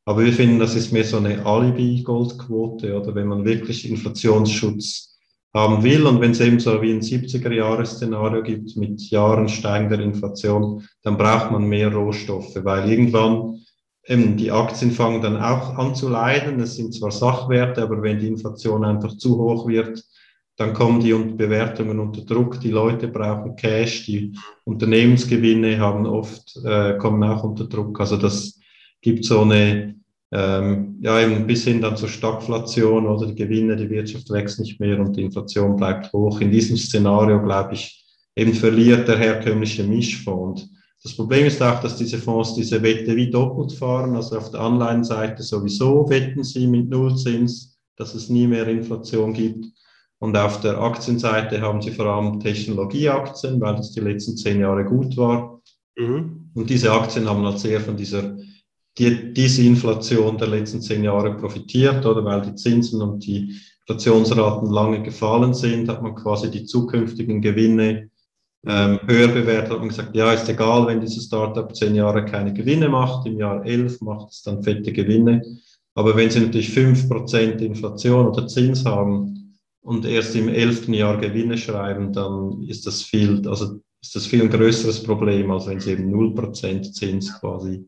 Aber wir finden, das ist mehr so eine Alibi-Goldquote oder wenn man wirklich Inflationsschutz haben will und wenn es eben so wie ein 70er-Jahres-Szenario gibt mit Jahren steigender Inflation, dann braucht man mehr Rohstoffe, weil irgendwann eben die Aktien fangen dann auch an zu leiden. Es sind zwar Sachwerte, aber wenn die Inflation einfach zu hoch wird, dann kommen die Bewertungen unter Druck. Die Leute brauchen Cash, die Unternehmensgewinne haben oft, äh, kommen auch unter Druck. Also das gibt so eine, ähm, ja, eben bis hin dann zur Stagflation oder die Gewinne, die Wirtschaft wächst nicht mehr und die Inflation bleibt hoch. In diesem Szenario, glaube ich, eben verliert der herkömmliche Mischfonds. Das Problem ist auch, dass diese Fonds diese Wette wie doppelt fahren. Also auf der Anleihenseite sowieso wetten sie mit Nullzins, dass es nie mehr Inflation gibt. Und auf der Aktienseite haben sie vor allem Technologieaktien, weil das die letzten zehn Jahre gut war. Mhm. Und diese Aktien haben halt sehr von dieser die, diese Inflation der letzten zehn Jahre profitiert, oder weil die Zinsen und die Inflationsraten lange gefallen sind, hat man quasi die zukünftigen Gewinne ähm, höher bewertet, man gesagt, ja, ist egal, wenn dieses Startup zehn Jahre keine Gewinne macht, im Jahr elf macht es dann fette Gewinne. Aber wenn Sie natürlich fünf Prozent Inflation oder Zins haben, und erst im elften Jahr Gewinne schreiben, dann ist das viel, also ist das viel ein größeres Problem, als wenn sie eben 0% Zins quasi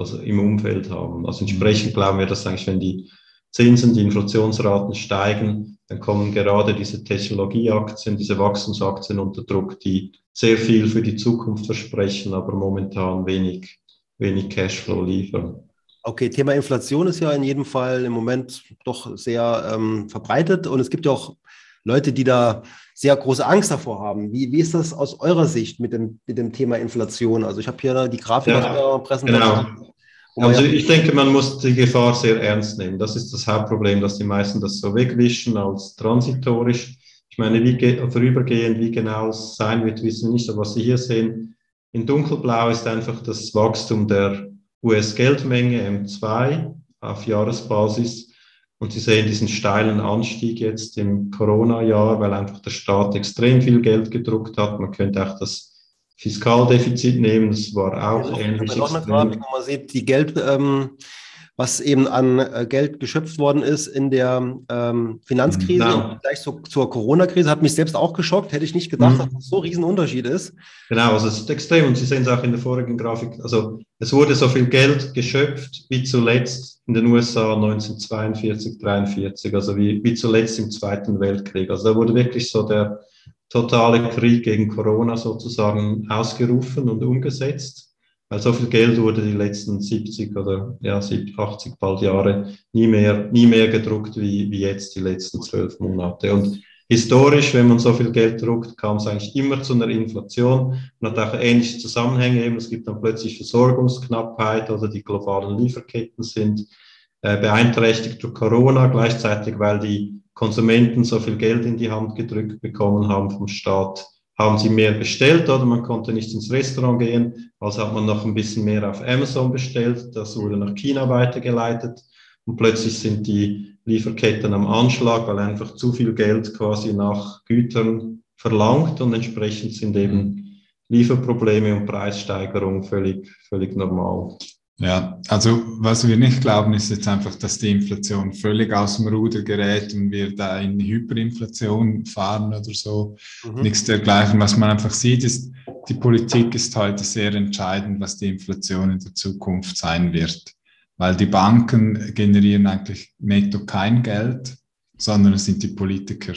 also im Umfeld haben. Also entsprechend glauben wir, dass eigentlich, wenn die Zinsen, die Inflationsraten steigen, dann kommen gerade diese Technologieaktien, diese Wachstumsaktien unter Druck, die sehr viel für die Zukunft versprechen, aber momentan wenig, wenig Cashflow liefern. Okay, Thema Inflation ist ja in jedem Fall im Moment doch sehr ähm, verbreitet und es gibt ja auch Leute, die da sehr große Angst davor haben. Wie, wie ist das aus eurer Sicht mit dem, mit dem Thema Inflation? Also ich habe hier die Grafik ja, aus der Präsentation. Genau. Also ich denke, man muss die Gefahr sehr ernst nehmen. Das ist das Hauptproblem, dass die meisten das so wegwischen als transitorisch. Ich meine, wie vorübergehend, wie genau es sein wird, wissen wir nicht. Aber was Sie hier sehen, in dunkelblau ist einfach das Wachstum der US-Geldmenge M2 auf Jahresbasis. Und Sie sehen diesen steilen Anstieg jetzt im Corona-Jahr, weil einfach der Staat extrem viel Geld gedruckt hat. Man könnte auch das Fiskaldefizit nehmen, das war auch ja, ähnlich. Noch eine Grafik, wo man sieht, die Geld, ähm, was eben an äh, Geld geschöpft worden ist in der ähm, Finanzkrise, genau. gleich zu, zur Corona-Krise, hat mich selbst auch geschockt. Hätte ich nicht gedacht, mhm. dass das so ein Riesenunterschied ist. Genau, also es ist extrem und Sie sehen es auch in der vorigen Grafik. Also es wurde so viel Geld geschöpft wie zuletzt in den USA 1942, 1943, also wie, wie zuletzt im Zweiten Weltkrieg. Also da wurde wirklich so der totale Krieg gegen Corona sozusagen ausgerufen und umgesetzt weil so viel Geld wurde die letzten 70 oder ja, 80 bald Jahre nie mehr, nie mehr gedruckt wie, wie jetzt die letzten zwölf Monate. Und historisch, wenn man so viel Geld druckt, kam es eigentlich immer zu einer Inflation Man hat auch ähnliche Zusammenhänge. Eben, es gibt dann plötzlich Versorgungsknappheit oder die globalen Lieferketten sind äh, beeinträchtigt durch Corona, gleichzeitig weil die Konsumenten so viel Geld in die Hand gedrückt bekommen haben vom Staat haben sie mehr bestellt oder man konnte nicht ins Restaurant gehen, also hat man noch ein bisschen mehr auf Amazon bestellt, das wurde nach China weitergeleitet und plötzlich sind die Lieferketten am Anschlag, weil einfach zu viel Geld quasi nach Gütern verlangt und entsprechend sind eben Lieferprobleme und Preissteigerung völlig, völlig normal. Ja, also was wir nicht glauben, ist jetzt einfach, dass die Inflation völlig aus dem Ruder gerät und wir da in Hyperinflation fahren oder so. Mhm. Nichts dergleichen. Was man einfach sieht, ist, die Politik ist heute sehr entscheidend, was die Inflation in der Zukunft sein wird. Weil die Banken generieren eigentlich netto kein Geld, sondern es sind die Politiker.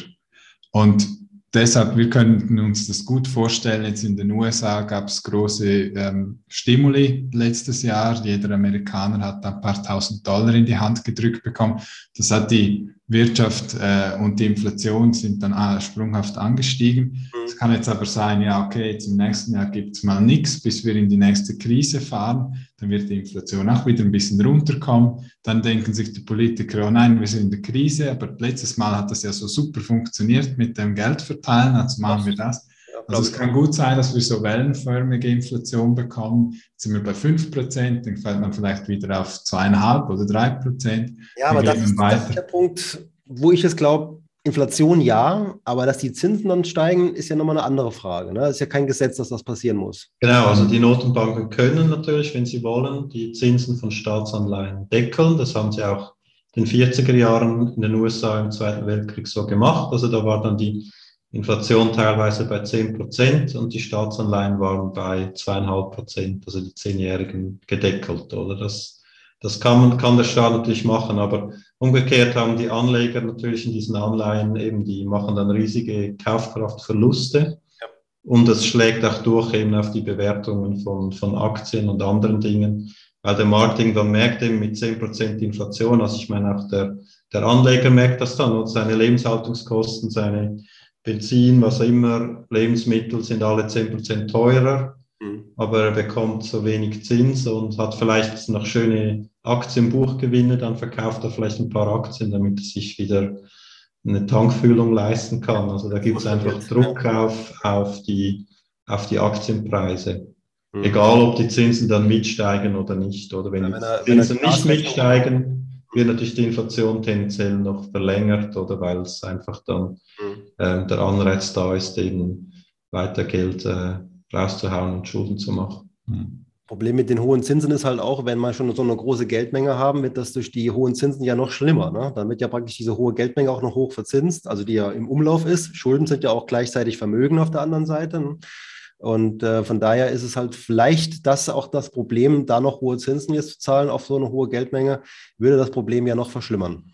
Und deshalb, wir könnten uns das gut vorstellen. Jetzt in den USA gab es große ähm, Stimuli letztes Jahr. Jeder Amerikaner hat ein paar tausend Dollar in die Hand gedrückt bekommen. Das hat die Wirtschaft äh, und die Inflation sind dann äh, sprunghaft angestiegen. Mhm. Es kann jetzt aber sein, ja, okay, jetzt im nächsten Jahr gibt es mal nichts, bis wir in die nächste Krise fahren. Dann wird die Inflation auch wieder ein bisschen runterkommen. Dann denken sich die Politiker, oh nein, wir sind in der Krise, aber letztes Mal hat das ja so super funktioniert mit dem Geldverteilen, also machen wir das. Also es kann gut sein, dass wir so wellenförmige Inflation bekommen. Jetzt sind wir bei 5%, dann fällt man vielleicht wieder auf 2,5 oder 3%. Ja, aber das ist, das ist, der Punkt, wo ich es glaube, Inflation ja, aber dass die Zinsen dann steigen, ist ja nochmal eine andere Frage. Ne? Das ist ja kein Gesetz, dass das passieren muss. Genau, also die Notenbanken können natürlich, wenn sie wollen, die Zinsen von Staatsanleihen deckeln. Das haben sie auch in den 40er Jahren in den USA im Zweiten Weltkrieg so gemacht. Also da war dann die Inflation teilweise bei 10 Prozent und die Staatsanleihen waren bei zweieinhalb Prozent, also die Zehnjährigen gedeckelt, oder? Das, das kann, man, kann der Staat natürlich machen, aber umgekehrt haben die Anleger natürlich in diesen Anleihen eben, die machen dann riesige Kaufkraftverluste. Ja. Und das schlägt auch durch eben auf die Bewertungen von, von Aktien und anderen Dingen, weil der Markt dann merkt eben mit 10 Prozent Inflation, also ich meine auch der, der Anleger merkt das dann und seine Lebenshaltungskosten, seine Benzin, was immer, Lebensmittel sind alle 10% teurer. mhm. aber er bekommt so wenig Zins und hat vielleicht noch schöne Aktienbuchgewinne, dann verkauft er vielleicht ein paar Aktien, damit er sich wieder eine Tankfüllung leisten kann. Also da gibt es einfach Druck auf, auf, die, auf die Aktienpreise. Mhm. Egal, ob die Zinsen dann mitsteigen oder nicht. Oder wenn, ja, wenn die Zinsen nicht mitsteigen, wird natürlich die Inflation tendenziell noch verlängert oder weil es einfach dann mhm. äh, der Anreiz da ist, eben weiter Geld äh, rauszuhauen und Schulden zu machen. Mhm. Problem mit den hohen Zinsen ist halt auch, wenn wir schon so eine große Geldmenge haben, wird das durch die hohen Zinsen ja noch schlimmer. Ne? Dann wird ja praktisch diese hohe Geldmenge auch noch hoch verzinst, also die ja im Umlauf ist. Schulden sind ja auch gleichzeitig Vermögen auf der anderen Seite. Ne? Und äh, von daher ist es halt vielleicht das auch das Problem, da noch hohe Zinsen jetzt zu zahlen auf so eine hohe Geldmenge, würde das Problem ja noch verschlimmern.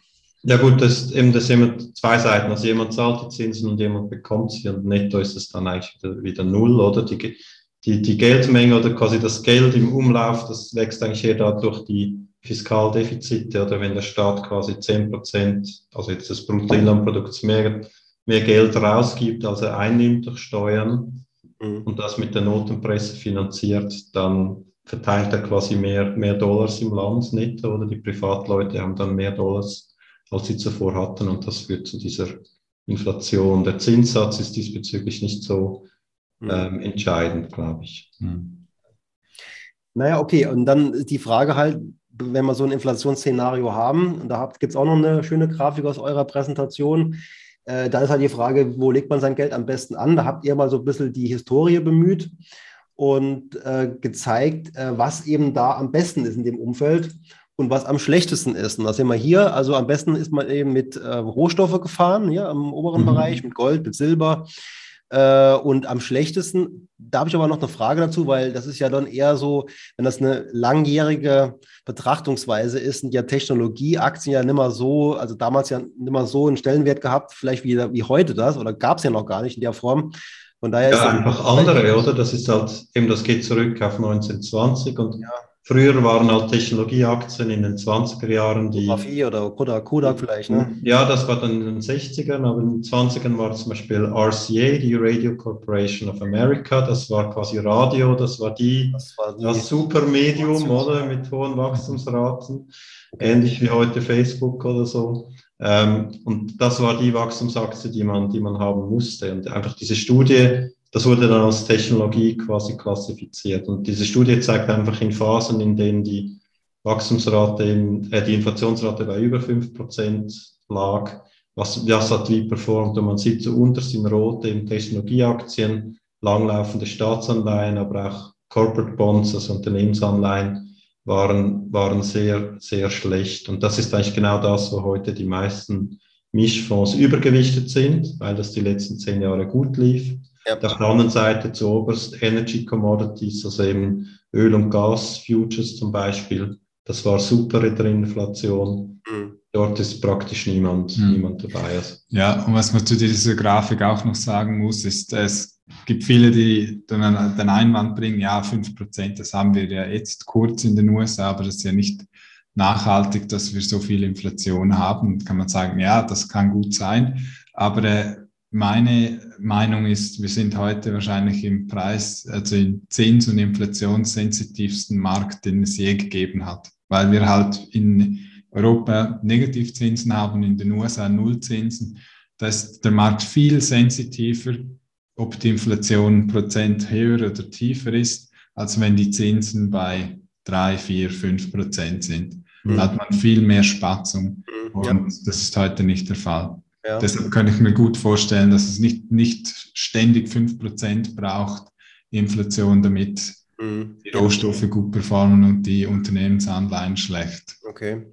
Ja gut, das, eben, das immer zwei Seiten. Also jemand zahlt die Zinsen und jemand bekommt sie und netto ist es dann eigentlich wieder, null, oder? Die, die, die Geldmenge oder quasi das Geld im Umlauf, das wächst eigentlich eher dadurch die Fiskaldefizite oder wenn der Staat quasi 10 Prozent, also jetzt des Bruttoinlandprodukts mehr, mehr Geld rausgibt, als er einnimmt durch Steuern mhm. und das mit der Notenpresse finanziert, dann verteilt er quasi mehr, mehr Dollars im Land netto oder die Privatleute haben dann mehr Dollars, als sie zuvor hatten und das führt zu dieser Inflation. Der Zinssatz ist diesbezüglich nicht so hm. ähm, entscheidend, glaube ich. Mhm. Naja, okay. Und dann die Frage halt, wenn wir so ein Inflationsszenario haben, und da gibt es auch noch eine schöne Grafik aus eurer Präsentation, äh, dann ist halt die Frage, wo legt man sein Geld am besten an? Da habt ihr mal so ein bisschen die Historie bemüht und äh, gezeigt, äh, was eben da am besten ist in dem Umfeld und was am schlechtesten ist. Und das sehen wir hier. Also am besten ist man eben mit äh, Rohstoffe gefahren, ja, im oberen mhm. Bereich, mit Gold, mit Silber. Äh, und am schlechtesten, da habe ich aber noch eine Frage dazu, weil das ist ja dann eher so, wenn das eine langjährige Betrachtungsweise ist, ja Technologieaktien ja nicht mehr so, also damals ja nicht mehr so einen Stellenwert gehabt, vielleicht wie, wie heute das, oder gab es ja noch gar nicht in der Form. Von daher ja, ist einfach andere, oder? Das ist halt eben, das geht zurück auf 1920 und ja. Früher waren halt Technologieaktien in den 20er Jahren die. Mafia oder Kodak, Kodak vielleicht, ne? Ja, das war dann in den 60ern, aber in den 20ern war zum Beispiel RCA, die Radio Corporation of America, das war quasi Radio, das war die, das, war die das Supermedium, oder? Mit hohen Wachstumsraten, ähnlich wie heute Facebook oder so. Ähm, und das war die Wachstumsaktie, die man, die man haben musste. Und einfach diese Studie, das wurde dann als Technologie quasi klassifiziert. Und diese Studie zeigt einfach in Phasen, in denen die Wachstumsrate, in, äh, die Inflationsrate bei über 5% lag, was, was hat wie performt. Und man sieht so unterst in Rot eben Technologieaktien, langlaufende Staatsanleihen, aber auch Corporate Bonds, also Unternehmensanleihen, waren, waren sehr, sehr schlecht. Und das ist eigentlich genau das, wo heute die meisten Mischfonds übergewichtet sind, weil das die letzten zehn Jahre gut lief. Ja. Auf der anderen Seite zu oberst Energy Commodities, also eben Öl- und Gas-Futures zum Beispiel. Das war super in der Inflation. Mhm. Dort ist praktisch niemand, mhm. niemand dabei. Also. Ja, und was man zu dieser Grafik auch noch sagen muss, ist, es gibt viele, die dann den Einwand bringen, ja, 5%, das haben wir ja jetzt kurz in den USA, aber das ist ja nicht nachhaltig, dass wir so viel Inflation haben. Kann man sagen, ja, das kann gut sein, aber äh, meine Meinung ist, wir sind heute wahrscheinlich im Preis, also im Zins- und inflationssensitivsten Markt, den es je gegeben hat, weil wir halt in Europa Negativzinsen haben, in den USA Nullzinsen. Da ist der Markt viel sensitiver, ob die Inflation Prozent höher oder tiefer ist, als wenn die Zinsen bei drei, vier, fünf Prozent sind. Mhm. Da hat man viel mehr Spatzung mhm. und ja. das ist heute nicht der Fall. Ja. Deshalb kann ich mir gut vorstellen, dass es nicht, nicht ständig 5% braucht, Inflation, damit mhm. die Rohstoffe gut performen und die Unternehmensanleihen schlecht. Okay.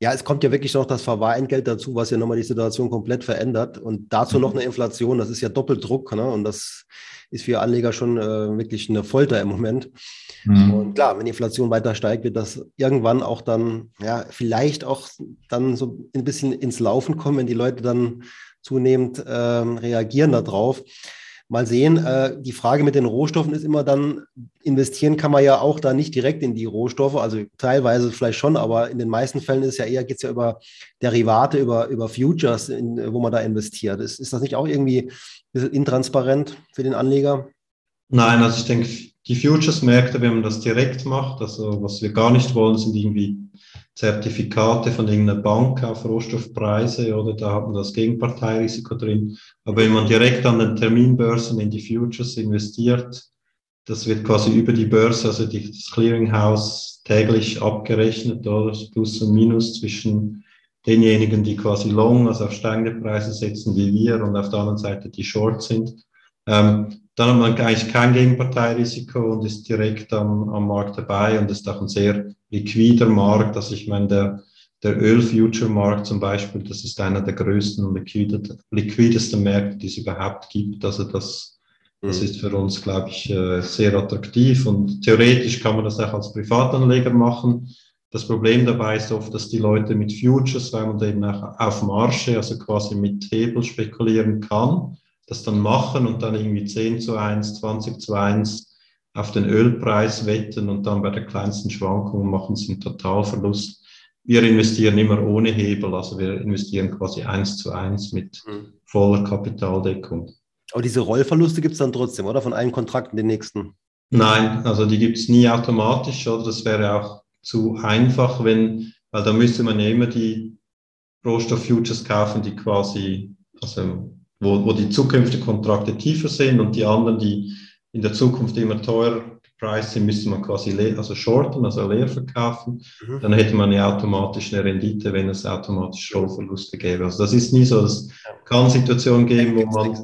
Ja, es kommt ja wirklich noch das Verwahrentgelt dazu, was ja nochmal die Situation komplett verändert. Und dazu mhm. noch eine Inflation, das ist ja Doppeldruck. Ne? Und das ist für Anleger schon äh, wirklich eine Folter im Moment. Mhm. Und klar, wenn die Inflation weiter steigt, wird das irgendwann auch dann, ja, vielleicht auch dann so ein bisschen ins Laufen kommen, wenn die Leute dann zunehmend äh, reagieren darauf. Mal sehen, äh, die Frage mit den Rohstoffen ist immer dann, investieren kann man ja auch da nicht direkt in die Rohstoffe, also teilweise vielleicht schon, aber in den meisten Fällen ist ja eher, geht es ja über Derivate, über, über Futures, in, wo man da investiert. Ist, ist das nicht auch irgendwie ein bisschen intransparent für den Anleger? Nein, also ich denke, die Futures-Märkte, wenn man das direkt macht, also was wir gar nicht wollen, sind irgendwie Zertifikate von irgendeiner Bank auf Rohstoffpreise oder da hat man das Gegenparteirisiko drin. Aber wenn man direkt an den Terminbörsen in die Futures investiert, das wird quasi über die Börse, also die, das Clearinghouse täglich abgerechnet, oder das Plus und Minus zwischen denjenigen, die quasi long, also auf steigende Preise setzen wie wir und auf der anderen Seite die short sind. Ähm, dann hat man eigentlich kein Gegenparteirisiko und ist direkt am, am Markt dabei und ist auch ein sehr liquider Markt. Also ich meine, der, der Öl-Future-Markt zum Beispiel, das ist einer der größten und liquidesten Märkte, die es überhaupt gibt. Also das, das mhm. ist für uns, glaube ich, äh, sehr attraktiv und theoretisch kann man das auch als Privatanleger machen. Das Problem dabei ist oft, dass die Leute mit Futures, weil man eben auch auf Marge, also quasi mit Hebel spekulieren kann, das dann machen und dann irgendwie 10 zu 1, 20 zu 1 auf den Ölpreis wetten und dann bei der kleinsten Schwankung machen sie einen Totalverlust. Wir investieren immer ohne Hebel, also wir investieren quasi 1 zu 1 mit mhm. voller Kapitaldeckung. Aber diese Rollverluste gibt es dann trotzdem, oder? Von einem Kontrakt in den nächsten? Nein, also die gibt es nie automatisch, oder? Das wäre auch zu einfach, wenn, weil da müsste man ja immer die Rohstofffutures kaufen, die quasi, also wo, wo die zukünftigen Kontrakte tiefer sind und die anderen, die in der Zukunft immer teurer gepreist sind, müsste man quasi leer, also shorten, also leer verkaufen. Mhm. Dann hätte man ja automatisch eine Rendite, wenn es automatisch Rollverluste gäbe. Also das ist nie so. Es kann Situationen geben, wo man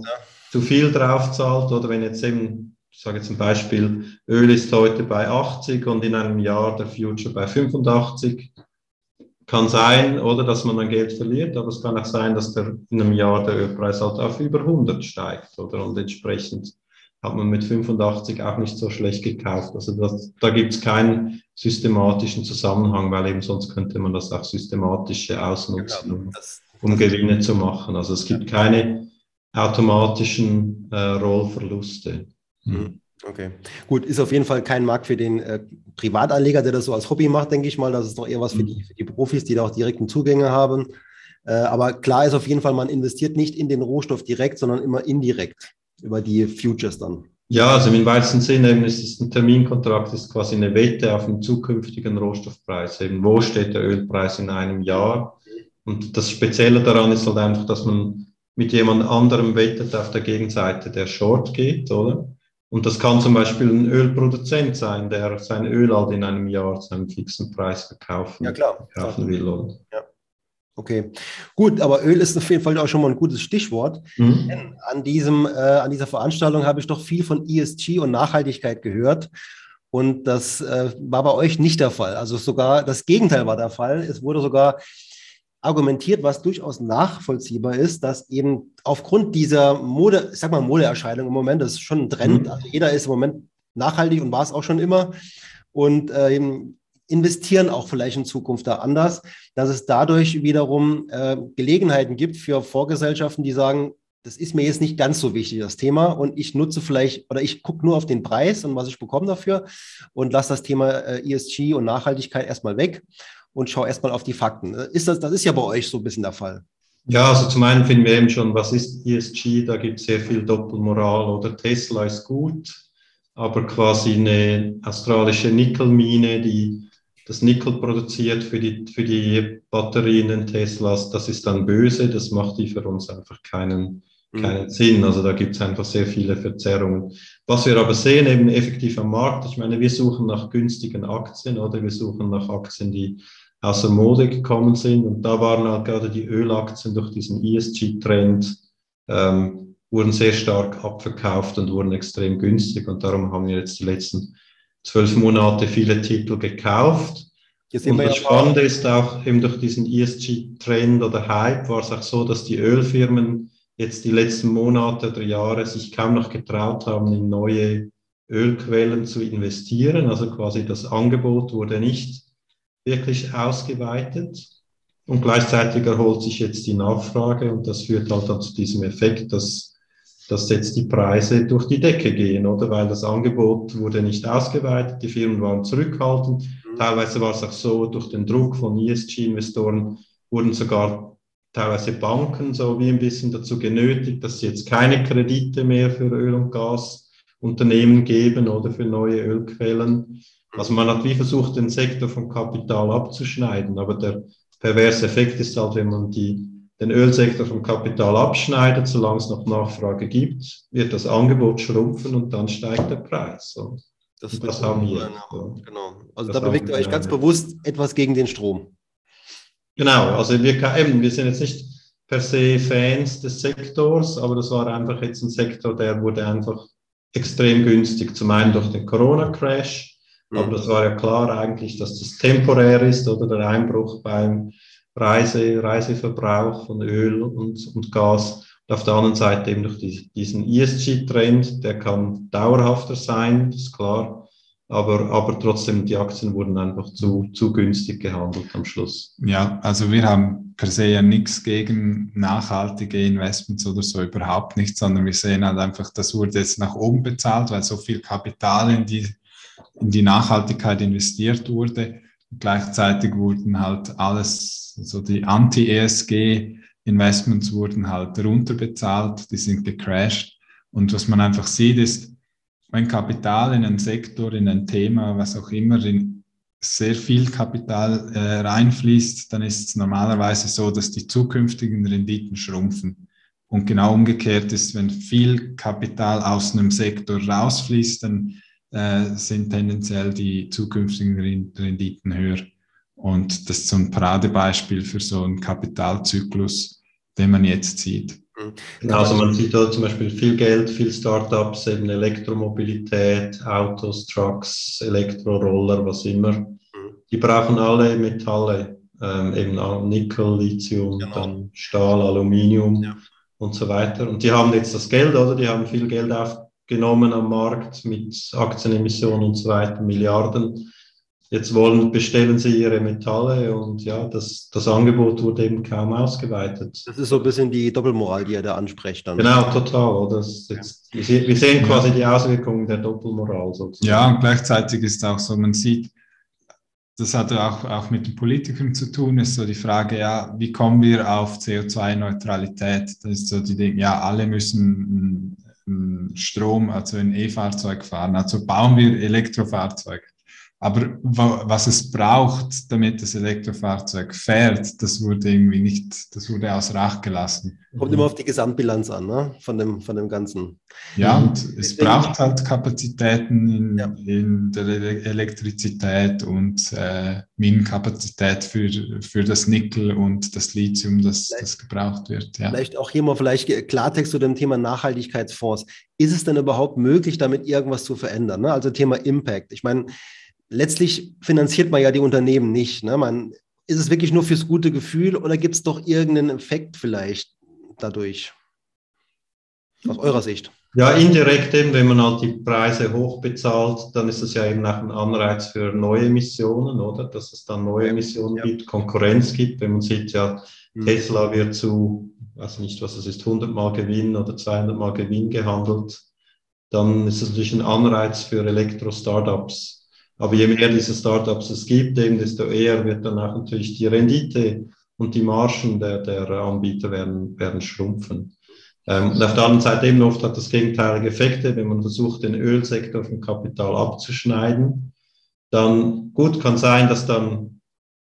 zu viel drauf zahlt oder wenn jetzt eben, ich sage zum Beispiel, Öl ist heute bei 80 und in einem Jahr der Future bei 85, kann sein, oder, dass man dann Geld verliert, aber es kann auch sein, dass der, in einem Jahr der Ölpreis halt auf über 100 steigt, oder, und entsprechend hat man mit 85 auch nicht so schlecht gekauft. Also das, da gibt es keinen systematischen Zusammenhang, weil eben sonst könnte man das auch systematisch ausnutzen, um, um Gewinne zu machen. Also es gibt keine automatischen äh, Rollverluste. Mhm. Okay, gut, ist auf jeden Fall kein Markt für den äh, Privatanleger, der das so als Hobby macht, denke ich mal. Das ist doch eher was für mhm. die, für die Profis, die da auch direkten Zugänge haben. Äh, aber klar ist auf jeden Fall, man investiert nicht in den Rohstoff direkt, sondern immer indirekt über die Futures dann. Ja, also im weitesten Sinne eben ist es ein Terminkontrakt, ist quasi eine Wette auf den zukünftigen Rohstoffpreis. Eben, wo steht der Ölpreis in einem Jahr? Und das Spezielle daran ist halt einfach, dass man mit jemand anderem wettet auf der Gegenseite, der Short geht, oder? Und das kann zum Beispiel ein Ölproduzent sein, der sein Öl halt in einem Jahr zu einem fixen Preis verkaufen, ja, klar. kaufen will. Oder? Ja. Okay, gut, aber Öl ist auf jeden Fall auch schon mal ein gutes Stichwort. Mhm. Denn an, diesem, äh, an dieser Veranstaltung habe ich doch viel von ESG und Nachhaltigkeit gehört. Und das äh, war bei euch nicht der Fall. Also sogar das Gegenteil war der Fall. Es wurde sogar argumentiert, was durchaus nachvollziehbar ist, dass eben aufgrund dieser Mode, ich sag mal Modeerscheinung im Moment, das ist schon ein Trend, mhm. also jeder ist im Moment nachhaltig und war es auch schon immer und äh, investieren auch vielleicht in Zukunft da anders, dass es dadurch wiederum äh, Gelegenheiten gibt für Vorgesellschaften, die sagen, das ist mir jetzt nicht ganz so wichtig, das Thema. Und ich nutze vielleicht oder ich gucke nur auf den Preis und was ich bekomme dafür und lasse das Thema äh, ESG und Nachhaltigkeit erstmal weg und schau erstmal auf die Fakten. Ist das, das ist ja bei euch so ein bisschen der Fall. Ja, also zum einen finden wir eben schon, was ist ESG? Da gibt es sehr viel Doppelmoral oder Tesla ist gut, aber quasi eine australische Nickelmine, die das Nickel produziert für die, für die Batterien in Teslas, das ist dann böse, das macht die für uns einfach keinen, mhm. keinen Sinn. Also da gibt es einfach sehr viele Verzerrungen. Was wir aber sehen, eben effektiv am Markt, ich meine, wir suchen nach günstigen Aktien oder wir suchen nach Aktien, die aus der Mode gekommen sind. Und da waren halt gerade die Ölaktien durch diesen ESG-Trend, ähm, wurden sehr stark abverkauft und wurden extrem günstig. Und darum haben wir jetzt die letzten zwölf Monate viele Titel gekauft. Und das Spannende ist auch eben durch diesen ESG-Trend oder Hype war es auch so, dass die Ölfirmen jetzt die letzten Monate oder Jahre sich kaum noch getraut haben, in neue Ölquellen zu investieren. Also quasi das Angebot wurde nicht wirklich ausgeweitet. Und gleichzeitig erholt sich jetzt die Nachfrage und das führt halt dann zu diesem Effekt, dass, dass jetzt die Preise durch die Decke gehen, oder? Weil das Angebot wurde nicht ausgeweitet, die Firmen waren zurückhaltend. Mhm. Teilweise war es auch so, durch den Druck von ESG-Investoren wurden sogar teilweise Banken so wie ein bisschen dazu genötigt, dass sie jetzt keine Kredite mehr für Öl und Gas Unternehmen geben oder für neue Ölquellen. Also man hat wie versucht, den Sektor vom Kapital abzuschneiden, aber der perverse Effekt ist halt, wenn man die, den Ölsektor vom Kapital abschneidet, solange es noch Nachfrage gibt, wird das Angebot schrumpfen und dann steigt der Preis. So. Das, das haben wir. Genau. genau. Also das da bewegt ihr euch ganz bewusst etwas gegen den Strom. Genau, also wir, eben, wir sind jetzt nicht per se Fans des Sektors, aber das war einfach jetzt ein Sektor, der wurde einfach extrem günstig. Zum einen durch den Corona-Crash. Aber das war ja klar eigentlich, dass das temporär ist oder der Einbruch beim Reise, Reiseverbrauch von Öl und, und Gas. Und auf der anderen Seite eben durch die, diesen ESG-Trend, der kann dauerhafter sein, ist klar. Aber, aber trotzdem, die Aktien wurden einfach zu, zu günstig gehandelt am Schluss. Ja, also wir haben per se ja nichts gegen nachhaltige Investments oder so, überhaupt nicht, sondern wir sehen halt einfach, das wurde jetzt nach oben bezahlt, weil so viel Kapital in die, in die Nachhaltigkeit investiert wurde. Gleichzeitig wurden halt alles, so die Anti-ESG-Investments wurden halt runterbezahlt, die sind gecrashed. Und was man einfach sieht, ist, wenn Kapital in einen Sektor, in ein Thema, was auch immer, in sehr viel Kapital äh, reinfließt, dann ist es normalerweise so, dass die zukünftigen Renditen schrumpfen. Und genau umgekehrt ist, wenn viel Kapital aus einem Sektor rausfließt, dann äh, sind tendenziell die zukünftigen Renditen höher. Und das ist so ein Paradebeispiel für so einen Kapitalzyklus, den man jetzt sieht. Genau, also man sieht da zum Beispiel viel Geld, viel Startups, eben Elektromobilität, Autos, Trucks, Elektroroller, was immer. Mhm. Die brauchen alle Metalle, ähm, eben Nickel, Lithium, genau. dann Stahl, Aluminium ja. und so weiter. Und die haben jetzt das Geld, oder? Die haben viel Geld aufgenommen am Markt mit Aktienemissionen und so weiter, Milliarden jetzt wollen, bestellen sie ihre Metalle und ja, das, das Angebot wurde eben kaum ausgeweitet. Das ist so ein bisschen die Doppelmoral, die er da anspricht. Dann. Genau, total. Das, jetzt, wir sehen quasi die Auswirkungen der Doppelmoral sozusagen. Ja, und gleichzeitig ist auch so, man sieht, das hat auch, auch mit den Politikern zu tun, ist so die Frage, ja, wie kommen wir auf CO2-Neutralität? Das ist so die Dinge, ja, alle müssen Strom, also ein E-Fahrzeug fahren, also bauen wir Elektrofahrzeuge. Aber was es braucht, damit das Elektrofahrzeug fährt, das wurde irgendwie nicht, das wurde außer Acht gelassen. Kommt immer auf die Gesamtbilanz an, ne? von, dem, von dem Ganzen. Ja, und es braucht halt Kapazitäten in, ja. in der Elektrizität und äh, Minenkapazität für, für das Nickel und das Lithium, das, das gebraucht wird. Ja. Vielleicht auch hier mal vielleicht Klartext zu dem Thema Nachhaltigkeitsfonds. Ist es denn überhaupt möglich, damit irgendwas zu verändern? Ne? Also Thema Impact. Ich meine, letztlich finanziert man ja die Unternehmen nicht. Ne? Man, ist es wirklich nur fürs gute Gefühl oder gibt es doch irgendeinen Effekt vielleicht dadurch? Aus eurer Sicht? Ja, indirekt eben, wenn man halt die Preise hoch bezahlt, dann ist es ja eben auch ein Anreiz für neue Emissionen, oder? Dass es dann neue Emissionen ja. gibt, Konkurrenz gibt. Wenn man sieht, ja, mhm. Tesla wird zu, weiß nicht, was es ist, 100 Mal Gewinn oder 200 Mal Gewinn gehandelt, dann ist es natürlich ein Anreiz für Elektro-Startups, aber je mehr diese Startups es gibt, eben, desto eher wird dann auch natürlich die Rendite und die Margen der, der Anbieter werden, werden schrumpfen. Ähm, und auf der anderen Seite eben oft hat das gegenteilige Effekte, wenn man versucht, den Ölsektor vom Kapital abzuschneiden, dann gut kann sein, dass dann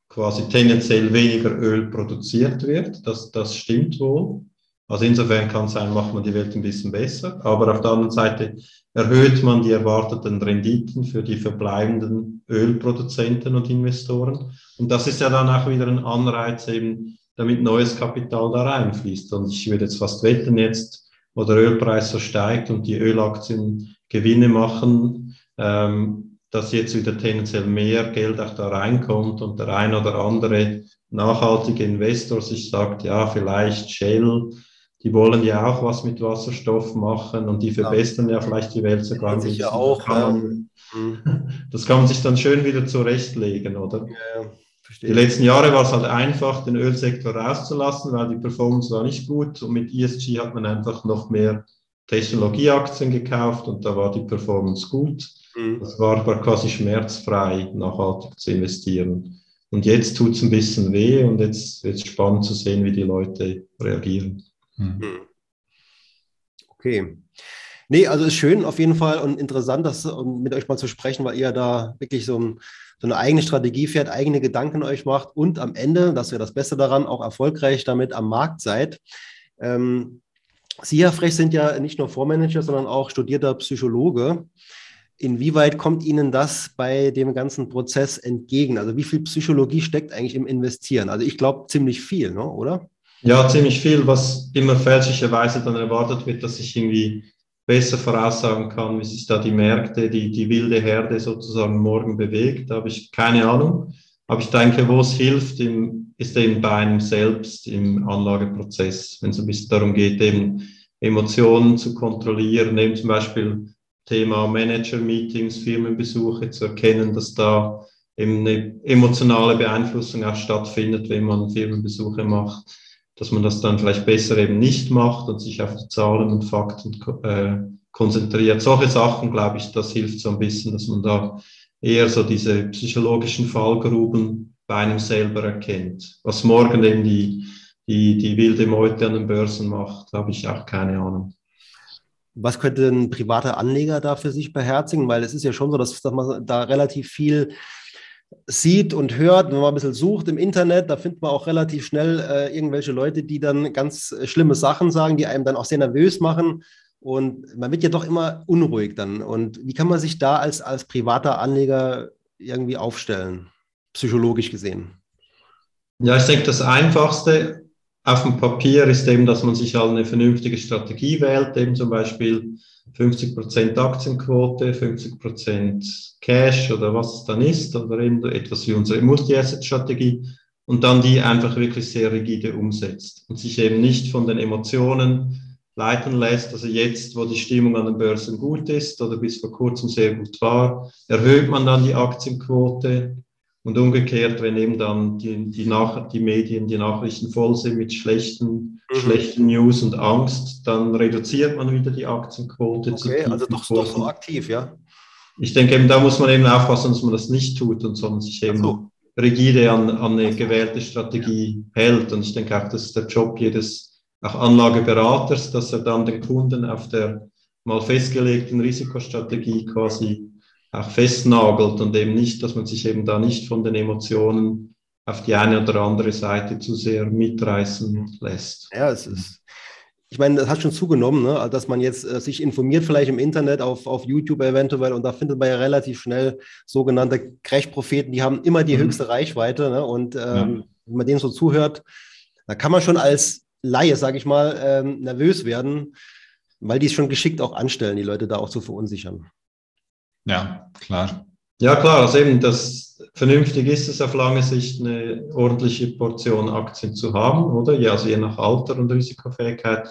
quasi tendenziell weniger Öl produziert wird. Das, das stimmt wohl. Also insofern kann es sein, macht man die Welt ein bisschen besser. Aber auf der anderen Seite erhöht man die erwarteten Renditen für die verbleibenden Ölproduzenten und Investoren. Und das ist ja dann auch wieder ein Anreiz eben, damit neues Kapital da reinfließt. Und ich würde jetzt fast wetten jetzt, wo der Ölpreis so steigt und die Ölaktien Gewinne machen, ähm, dass jetzt wieder tendenziell mehr Geld auch da reinkommt und der ein oder andere nachhaltige Investor sich sagt, ja, vielleicht Shell die wollen ja auch was mit Wasserstoff machen und die verbessern ja, ja vielleicht die Welt sogar ein bisschen. Ja auch, das, kann man, mhm. [LAUGHS] das kann man sich dann schön wieder zurechtlegen, oder? Ja, die letzten Jahre war es halt einfach, den Ölsektor rauszulassen, weil die Performance war nicht gut und mit ESG hat man einfach noch mehr Technologieaktien gekauft und da war die Performance gut. Mhm. Das war, war quasi schmerzfrei, nachhaltig zu investieren. Und jetzt tut es ein bisschen weh und jetzt wird es spannend zu sehen, wie die Leute reagieren. Mhm. Okay. Nee, also ist schön auf jeden Fall und interessant, das mit euch mal zu sprechen, weil ihr da wirklich so, ein, so, eine eigene Strategie fährt, eigene Gedanken euch macht und am Ende, das wäre das Beste daran, auch erfolgreich damit am Markt seid. Ähm, Sie, Herr Frech, sind ja nicht nur Vormanager, sondern auch studierter Psychologe. Inwieweit kommt Ihnen das bei dem ganzen Prozess entgegen? Also wie viel Psychologie steckt eigentlich im Investieren? Also ich glaube ziemlich viel, ne? oder? Ja, ziemlich viel, was immer fälschlicherweise dann erwartet wird, dass ich irgendwie besser voraussagen kann, wie sich da die Märkte, die, die wilde Herde sozusagen morgen bewegt. Da habe ich keine Ahnung. Aber ich denke, wo es hilft, im, ist eben bei einem selbst im Anlageprozess, wenn es ein bisschen darum geht, eben Emotionen zu kontrollieren, eben zum Beispiel Thema Manager-Meetings, Firmenbesuche zu erkennen, dass da eben eine emotionale Beeinflussung auch stattfindet, wenn man Firmenbesuche macht, dass man das dann vielleicht besser eben nicht macht und sich auf die Zahlen und Fakten äh, konzentriert. Solche Sachen, glaube ich, das hilft so ein bisschen, dass man da eher so diese psychologischen Fallgruben bei einem selber erkennt. Was morgen eben die, die, die wilde Meute an den Börsen macht, habe ich auch keine Ahnung. Was könnte ein privater Anleger da für sich beherzigen? Weil es ist ja schon so, dass, dass man da relativ viel sieht und hört, wenn man ein bisschen sucht im Internet, da findet man auch relativ schnell äh, irgendwelche Leute, die dann ganz äh, schlimme Sachen sagen, die einem dann auch sehr nervös machen. Und man wird ja doch immer unruhig dann. Und wie kann man sich da als, als privater Anleger irgendwie aufstellen, psychologisch gesehen? Ja, ich denke, das Einfachste auf dem Papier ist eben, dass man sich halt eine vernünftige Strategie wählt, eben zum Beispiel 50% Aktienquote, 50% Cash oder was es dann ist, oder eben etwas wie unsere Multi-Asset-Strategie und dann die einfach wirklich sehr rigide umsetzt und sich eben nicht von den Emotionen leiten lässt. Also jetzt, wo die Stimmung an den Börsen gut ist oder bis vor kurzem sehr gut war, erhöht man dann die Aktienquote, und umgekehrt, wenn eben dann die, die, Nach die Medien, die Nachrichten voll sind mit schlechten, mhm. schlechten News und Angst, dann reduziert man wieder die Aktienquote. Okay, also doch, doch so aktiv, ja. Ich denke eben, da muss man eben aufpassen, dass man das nicht tut und sondern sich eben so. rigide an, an eine gewählte Strategie hält. Und ich denke auch, das ist der Job jedes auch Anlageberaters, dass er dann den Kunden auf der mal festgelegten Risikostrategie quasi auch festnagelt und eben nicht, dass man sich eben da nicht von den Emotionen auf die eine oder andere Seite zu sehr mitreißen lässt. Ja, es ist, ich meine, das hat schon zugenommen, ne? Dass man jetzt äh, sich informiert, vielleicht im Internet, auf, auf YouTube eventuell, und da findet man ja relativ schnell sogenannte Crash-Propheten, die haben immer die mhm. höchste Reichweite. Ne? Und ähm, ja. wenn man denen so zuhört, da kann man schon als Laie, sage ich mal, ähm, nervös werden, weil die es schon geschickt auch anstellen, die Leute da auch zu verunsichern. Ja, klar. Ja, klar, also eben das vernünftig ist es auf lange Sicht eine ordentliche Portion Aktien zu haben, oder? Ja, also je nach Alter und Risikofähigkeit.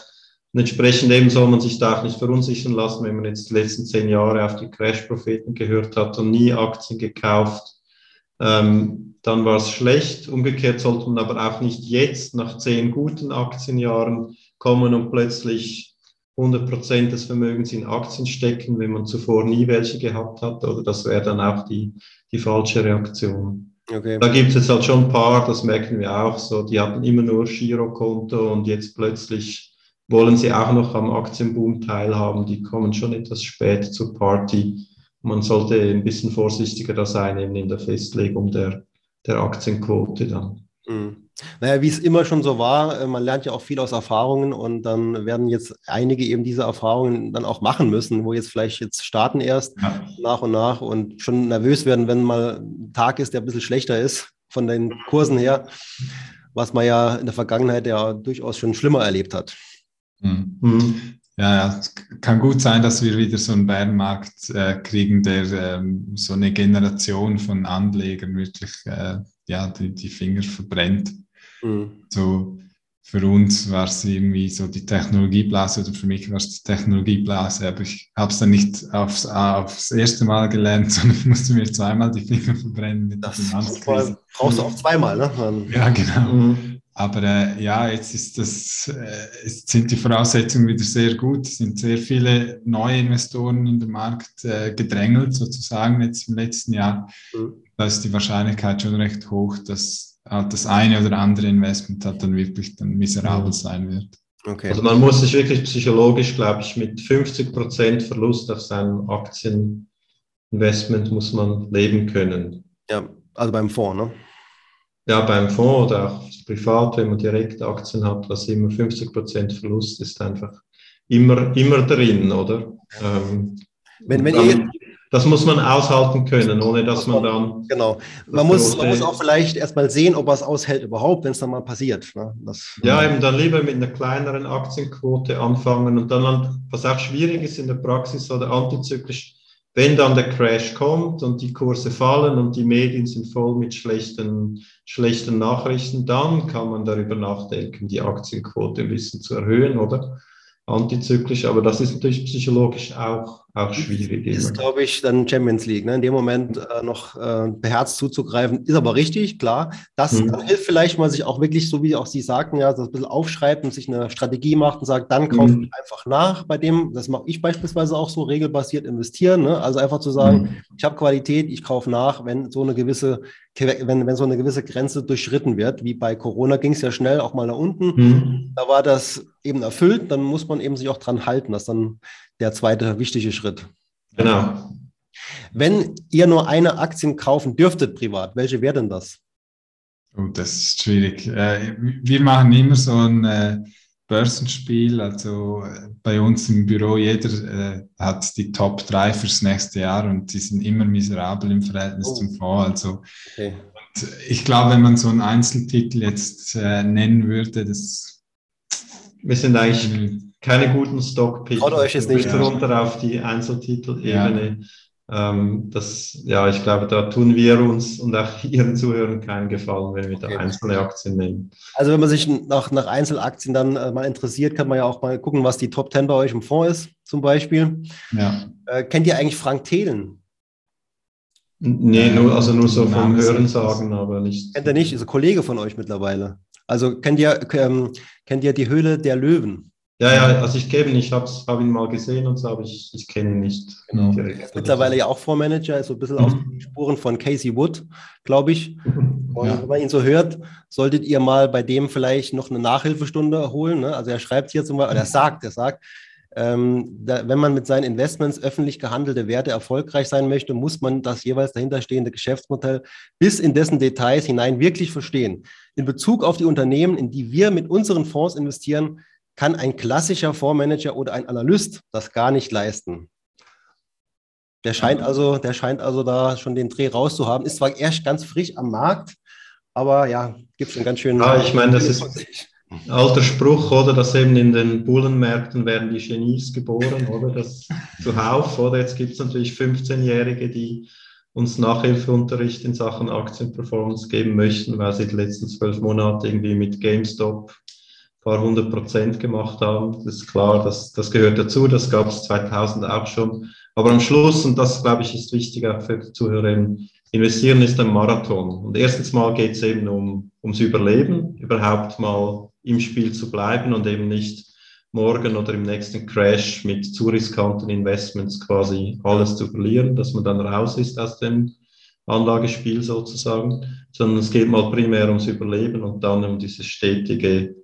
Und entsprechend eben soll man sich da auch nicht verunsichern lassen, wenn man jetzt die letzten zehn Jahre auf die Crash-Propheten gehört hat und nie Aktien gekauft. Ähm, dann war es schlecht. Umgekehrt sollte man aber auch nicht jetzt nach zehn guten Aktienjahren kommen und plötzlich 100 Prozent des Vermögens in Aktien stecken, wenn man zuvor nie welche gehabt hat, oder das wäre dann auch die, die falsche Reaktion. Okay. Da gibt es jetzt halt schon ein paar, das merken wir auch so, die hatten immer nur Girokonto und jetzt plötzlich wollen sie auch noch am Aktienboom teilhaben, die kommen schon etwas spät zur Party. Man sollte ein bisschen vorsichtiger da sein, eben in der Festlegung der, der Aktienquote dann. Mhm. Naja, wie es immer schon so war, äh, man lernt ja auch viel aus Erfahrungen und dann werden jetzt einige eben diese Erfahrungen dann auch machen müssen, wo jetzt vielleicht jetzt starten erst ja. nach und nach und schon nervös werden, wenn mal ein Tag ist, der ein bisschen schlechter ist von den Kursen her, was man ja in der Vergangenheit ja durchaus schon schlimmer erlebt hat. Mhm. mhm. Ja, es kann gut sein, dass wir wieder so einen Bärenmarkt äh, kriegen, der ähm, so eine Generation von Anlegern wirklich äh, ja, die, die Finger verbrennt. Mhm. So, für uns war es irgendwie so die Technologieblase oder für mich war es die Technologieblase, aber ich habe es dann nicht aufs, aufs erste Mal gelernt, [LAUGHS] sondern ich musste mir zweimal die Finger verbrennen mit das der Finanzkrise. Brauchst du auch zweimal, ne? Ja, genau. Mhm. Aber äh, ja, jetzt ist das, äh, jetzt sind die Voraussetzungen wieder sehr gut. Es sind sehr viele neue Investoren in den Markt äh, gedrängelt, sozusagen jetzt im letzten Jahr. Mhm. Da ist die Wahrscheinlichkeit schon recht hoch, dass halt das eine oder andere Investment halt dann wirklich dann miserabel sein wird. Okay. Also man muss sich wirklich psychologisch, glaube ich, mit 50 Prozent Verlust auf seinem Aktieninvestment muss man leben können. Ja, also beim Fonds, ne? Ja, beim Fonds oder auch privat, wenn man direkt Aktien hat, was immer 50 Prozent Verlust ist einfach immer, immer drin, oder? Ähm, wenn, wenn ihr, das muss man aushalten können, ohne dass man dann. Genau. Man muss, man muss auch vielleicht erstmal sehen, ob es aushält überhaupt, wenn es dann mal passiert. Ne? Das, ja, eben dann lieber mit einer kleineren Aktienquote anfangen und dann, was auch schwierig ist in der Praxis oder antizyklisch, wenn dann der Crash kommt und die Kurse fallen und die Medien sind voll mit schlechten, schlechten Nachrichten, dann kann man darüber nachdenken, die Aktienquote ein bisschen zu erhöhen, oder? antizyklisch, aber das ist natürlich psychologisch auch, auch schwierig. Ist, glaube ich, dann Champions League. Ne? In dem Moment äh, noch äh, beherzt zuzugreifen, ist aber richtig, klar. Das mhm. hilft vielleicht mal sich auch wirklich, so wie auch Sie sagten, ja, das ein bisschen aufschreibt und sich eine Strategie macht und sagt, dann kaufe mhm. ich einfach nach bei dem. Das mache ich beispielsweise auch so, regelbasiert investieren. Ne? Also einfach zu sagen, mhm. ich habe Qualität, ich kaufe nach, wenn so eine gewisse wenn, wenn so eine gewisse Grenze durchschritten wird, wie bei Corona ging es ja schnell auch mal nach unten, mhm. da war das eben erfüllt, dann muss man eben sich auch dran halten. Das ist dann der zweite wichtige Schritt. Genau. Wenn ihr nur eine Aktien kaufen dürftet privat, welche wäre denn das? Oh, das ist schwierig. Äh, wir machen immer so ein äh, Börsenspiel. Also äh, bei uns im Büro, jeder hat die Top 3 fürs nächste Jahr und die sind immer miserabel im Verhältnis oh. zum Fonds. Also okay. ich glaube, wenn man so einen Einzeltitel jetzt nennen würde, das. Wir sind eigentlich keine guten Stockpicks. Traut euch jetzt nicht. runter auf die Einzeltitel-Ebene. Ja. Ähm, das, ja, ich glaube, da tun wir uns und auch [LAUGHS] Ihren Zuhörern keinen Gefallen, wenn wir okay. da einzelne Aktien nehmen. Also wenn man sich nach, nach Einzelaktien dann äh, mal interessiert, kann man ja auch mal gucken, was die Top 10 bei euch im Fonds ist, zum Beispiel. Ja. Äh, kennt ihr eigentlich Frank Thelen? Nee, nur, also nur so vom Hören sagen, aber nicht. Kennt ihr nicht? Ist ein Kollege von euch mittlerweile. Also kennt ihr, ähm, kennt ihr die Höhle der Löwen? Ja, ja, also ich kenne ihn, ich habe hab ihn mal gesehen und so, aber ich, ich kenne ihn nicht. Genau. Direkt. Mittlerweile ja auch Vormanager, ist so ein bisschen mhm. auf die Spuren von Casey Wood, glaube ich. Und ja. wenn man ihn so hört, solltet ihr mal bei dem vielleicht noch eine Nachhilfestunde holen. Ne? Also er schreibt hier zum Beispiel, er sagt, er sagt, ähm, da, wenn man mit seinen Investments öffentlich gehandelte Werte erfolgreich sein möchte, muss man das jeweils dahinterstehende Geschäftsmodell bis in dessen Details hinein wirklich verstehen. In Bezug auf die Unternehmen, in die wir mit unseren Fonds investieren, kann ein klassischer Fondsmanager oder ein Analyst das gar nicht leisten. Der scheint also, der scheint also da schon den Dreh rauszuhaben. Ist zwar erst ganz frisch am Markt, aber ja, gibt es einen ganz schönen. Ja, ich meine, das ist ein alter Spruch, oder? Dass eben in den Bullenmärkten werden die Genies geboren, oder? Das zuhauf, oder? Jetzt gibt es natürlich 15-Jährige, die uns Nachhilfeunterricht in Sachen Aktienperformance geben möchten, weil sie die letzten zwölf Monate irgendwie mit GameStop paar hundert Prozent gemacht haben. Das ist klar, das, das gehört dazu, das gab es 2000 auch schon. Aber am Schluss, und das glaube ich ist wichtig auch für die Zuhörer, investieren ist ein Marathon. Und erstens mal geht es eben um, ums Überleben, überhaupt mal im Spiel zu bleiben und eben nicht morgen oder im nächsten Crash mit zu riskanten Investments quasi alles zu verlieren, dass man dann raus ist aus dem Anlagespiel sozusagen, sondern es geht mal primär ums Überleben und dann um dieses stetige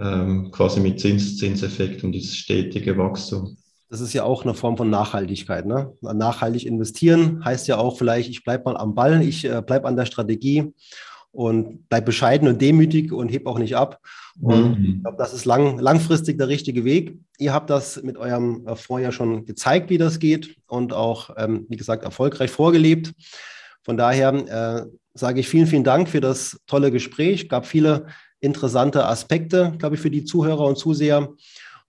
ähm, quasi mit Zins, Zinseffekt und dieses stetige Wachstum. Das ist ja auch eine Form von Nachhaltigkeit. Ne? Nachhaltig investieren heißt ja auch vielleicht, ich bleibe mal am Ball, ich äh, bleibe an der Strategie und bleibe bescheiden und demütig und heb auch nicht ab. Und mhm. ich glaube, das ist lang, langfristig der richtige Weg. Ihr habt das mit eurem äh, ja schon gezeigt, wie das geht und auch, ähm, wie gesagt, erfolgreich vorgelebt. Von daher äh, sage ich vielen, vielen Dank für das tolle Gespräch. Es gab viele interessante Aspekte, glaube ich, für die Zuhörer und Zuseher.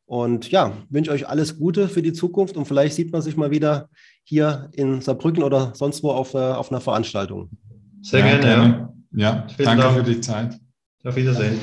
Und ja, wünsche euch alles Gute für die Zukunft und vielleicht sieht man sich mal wieder hier in Saarbrücken oder sonst wo auf, auf einer Veranstaltung. Sehr ja, gerne, ja. Ja, danke Dank. für die Zeit. Auf Wiedersehen.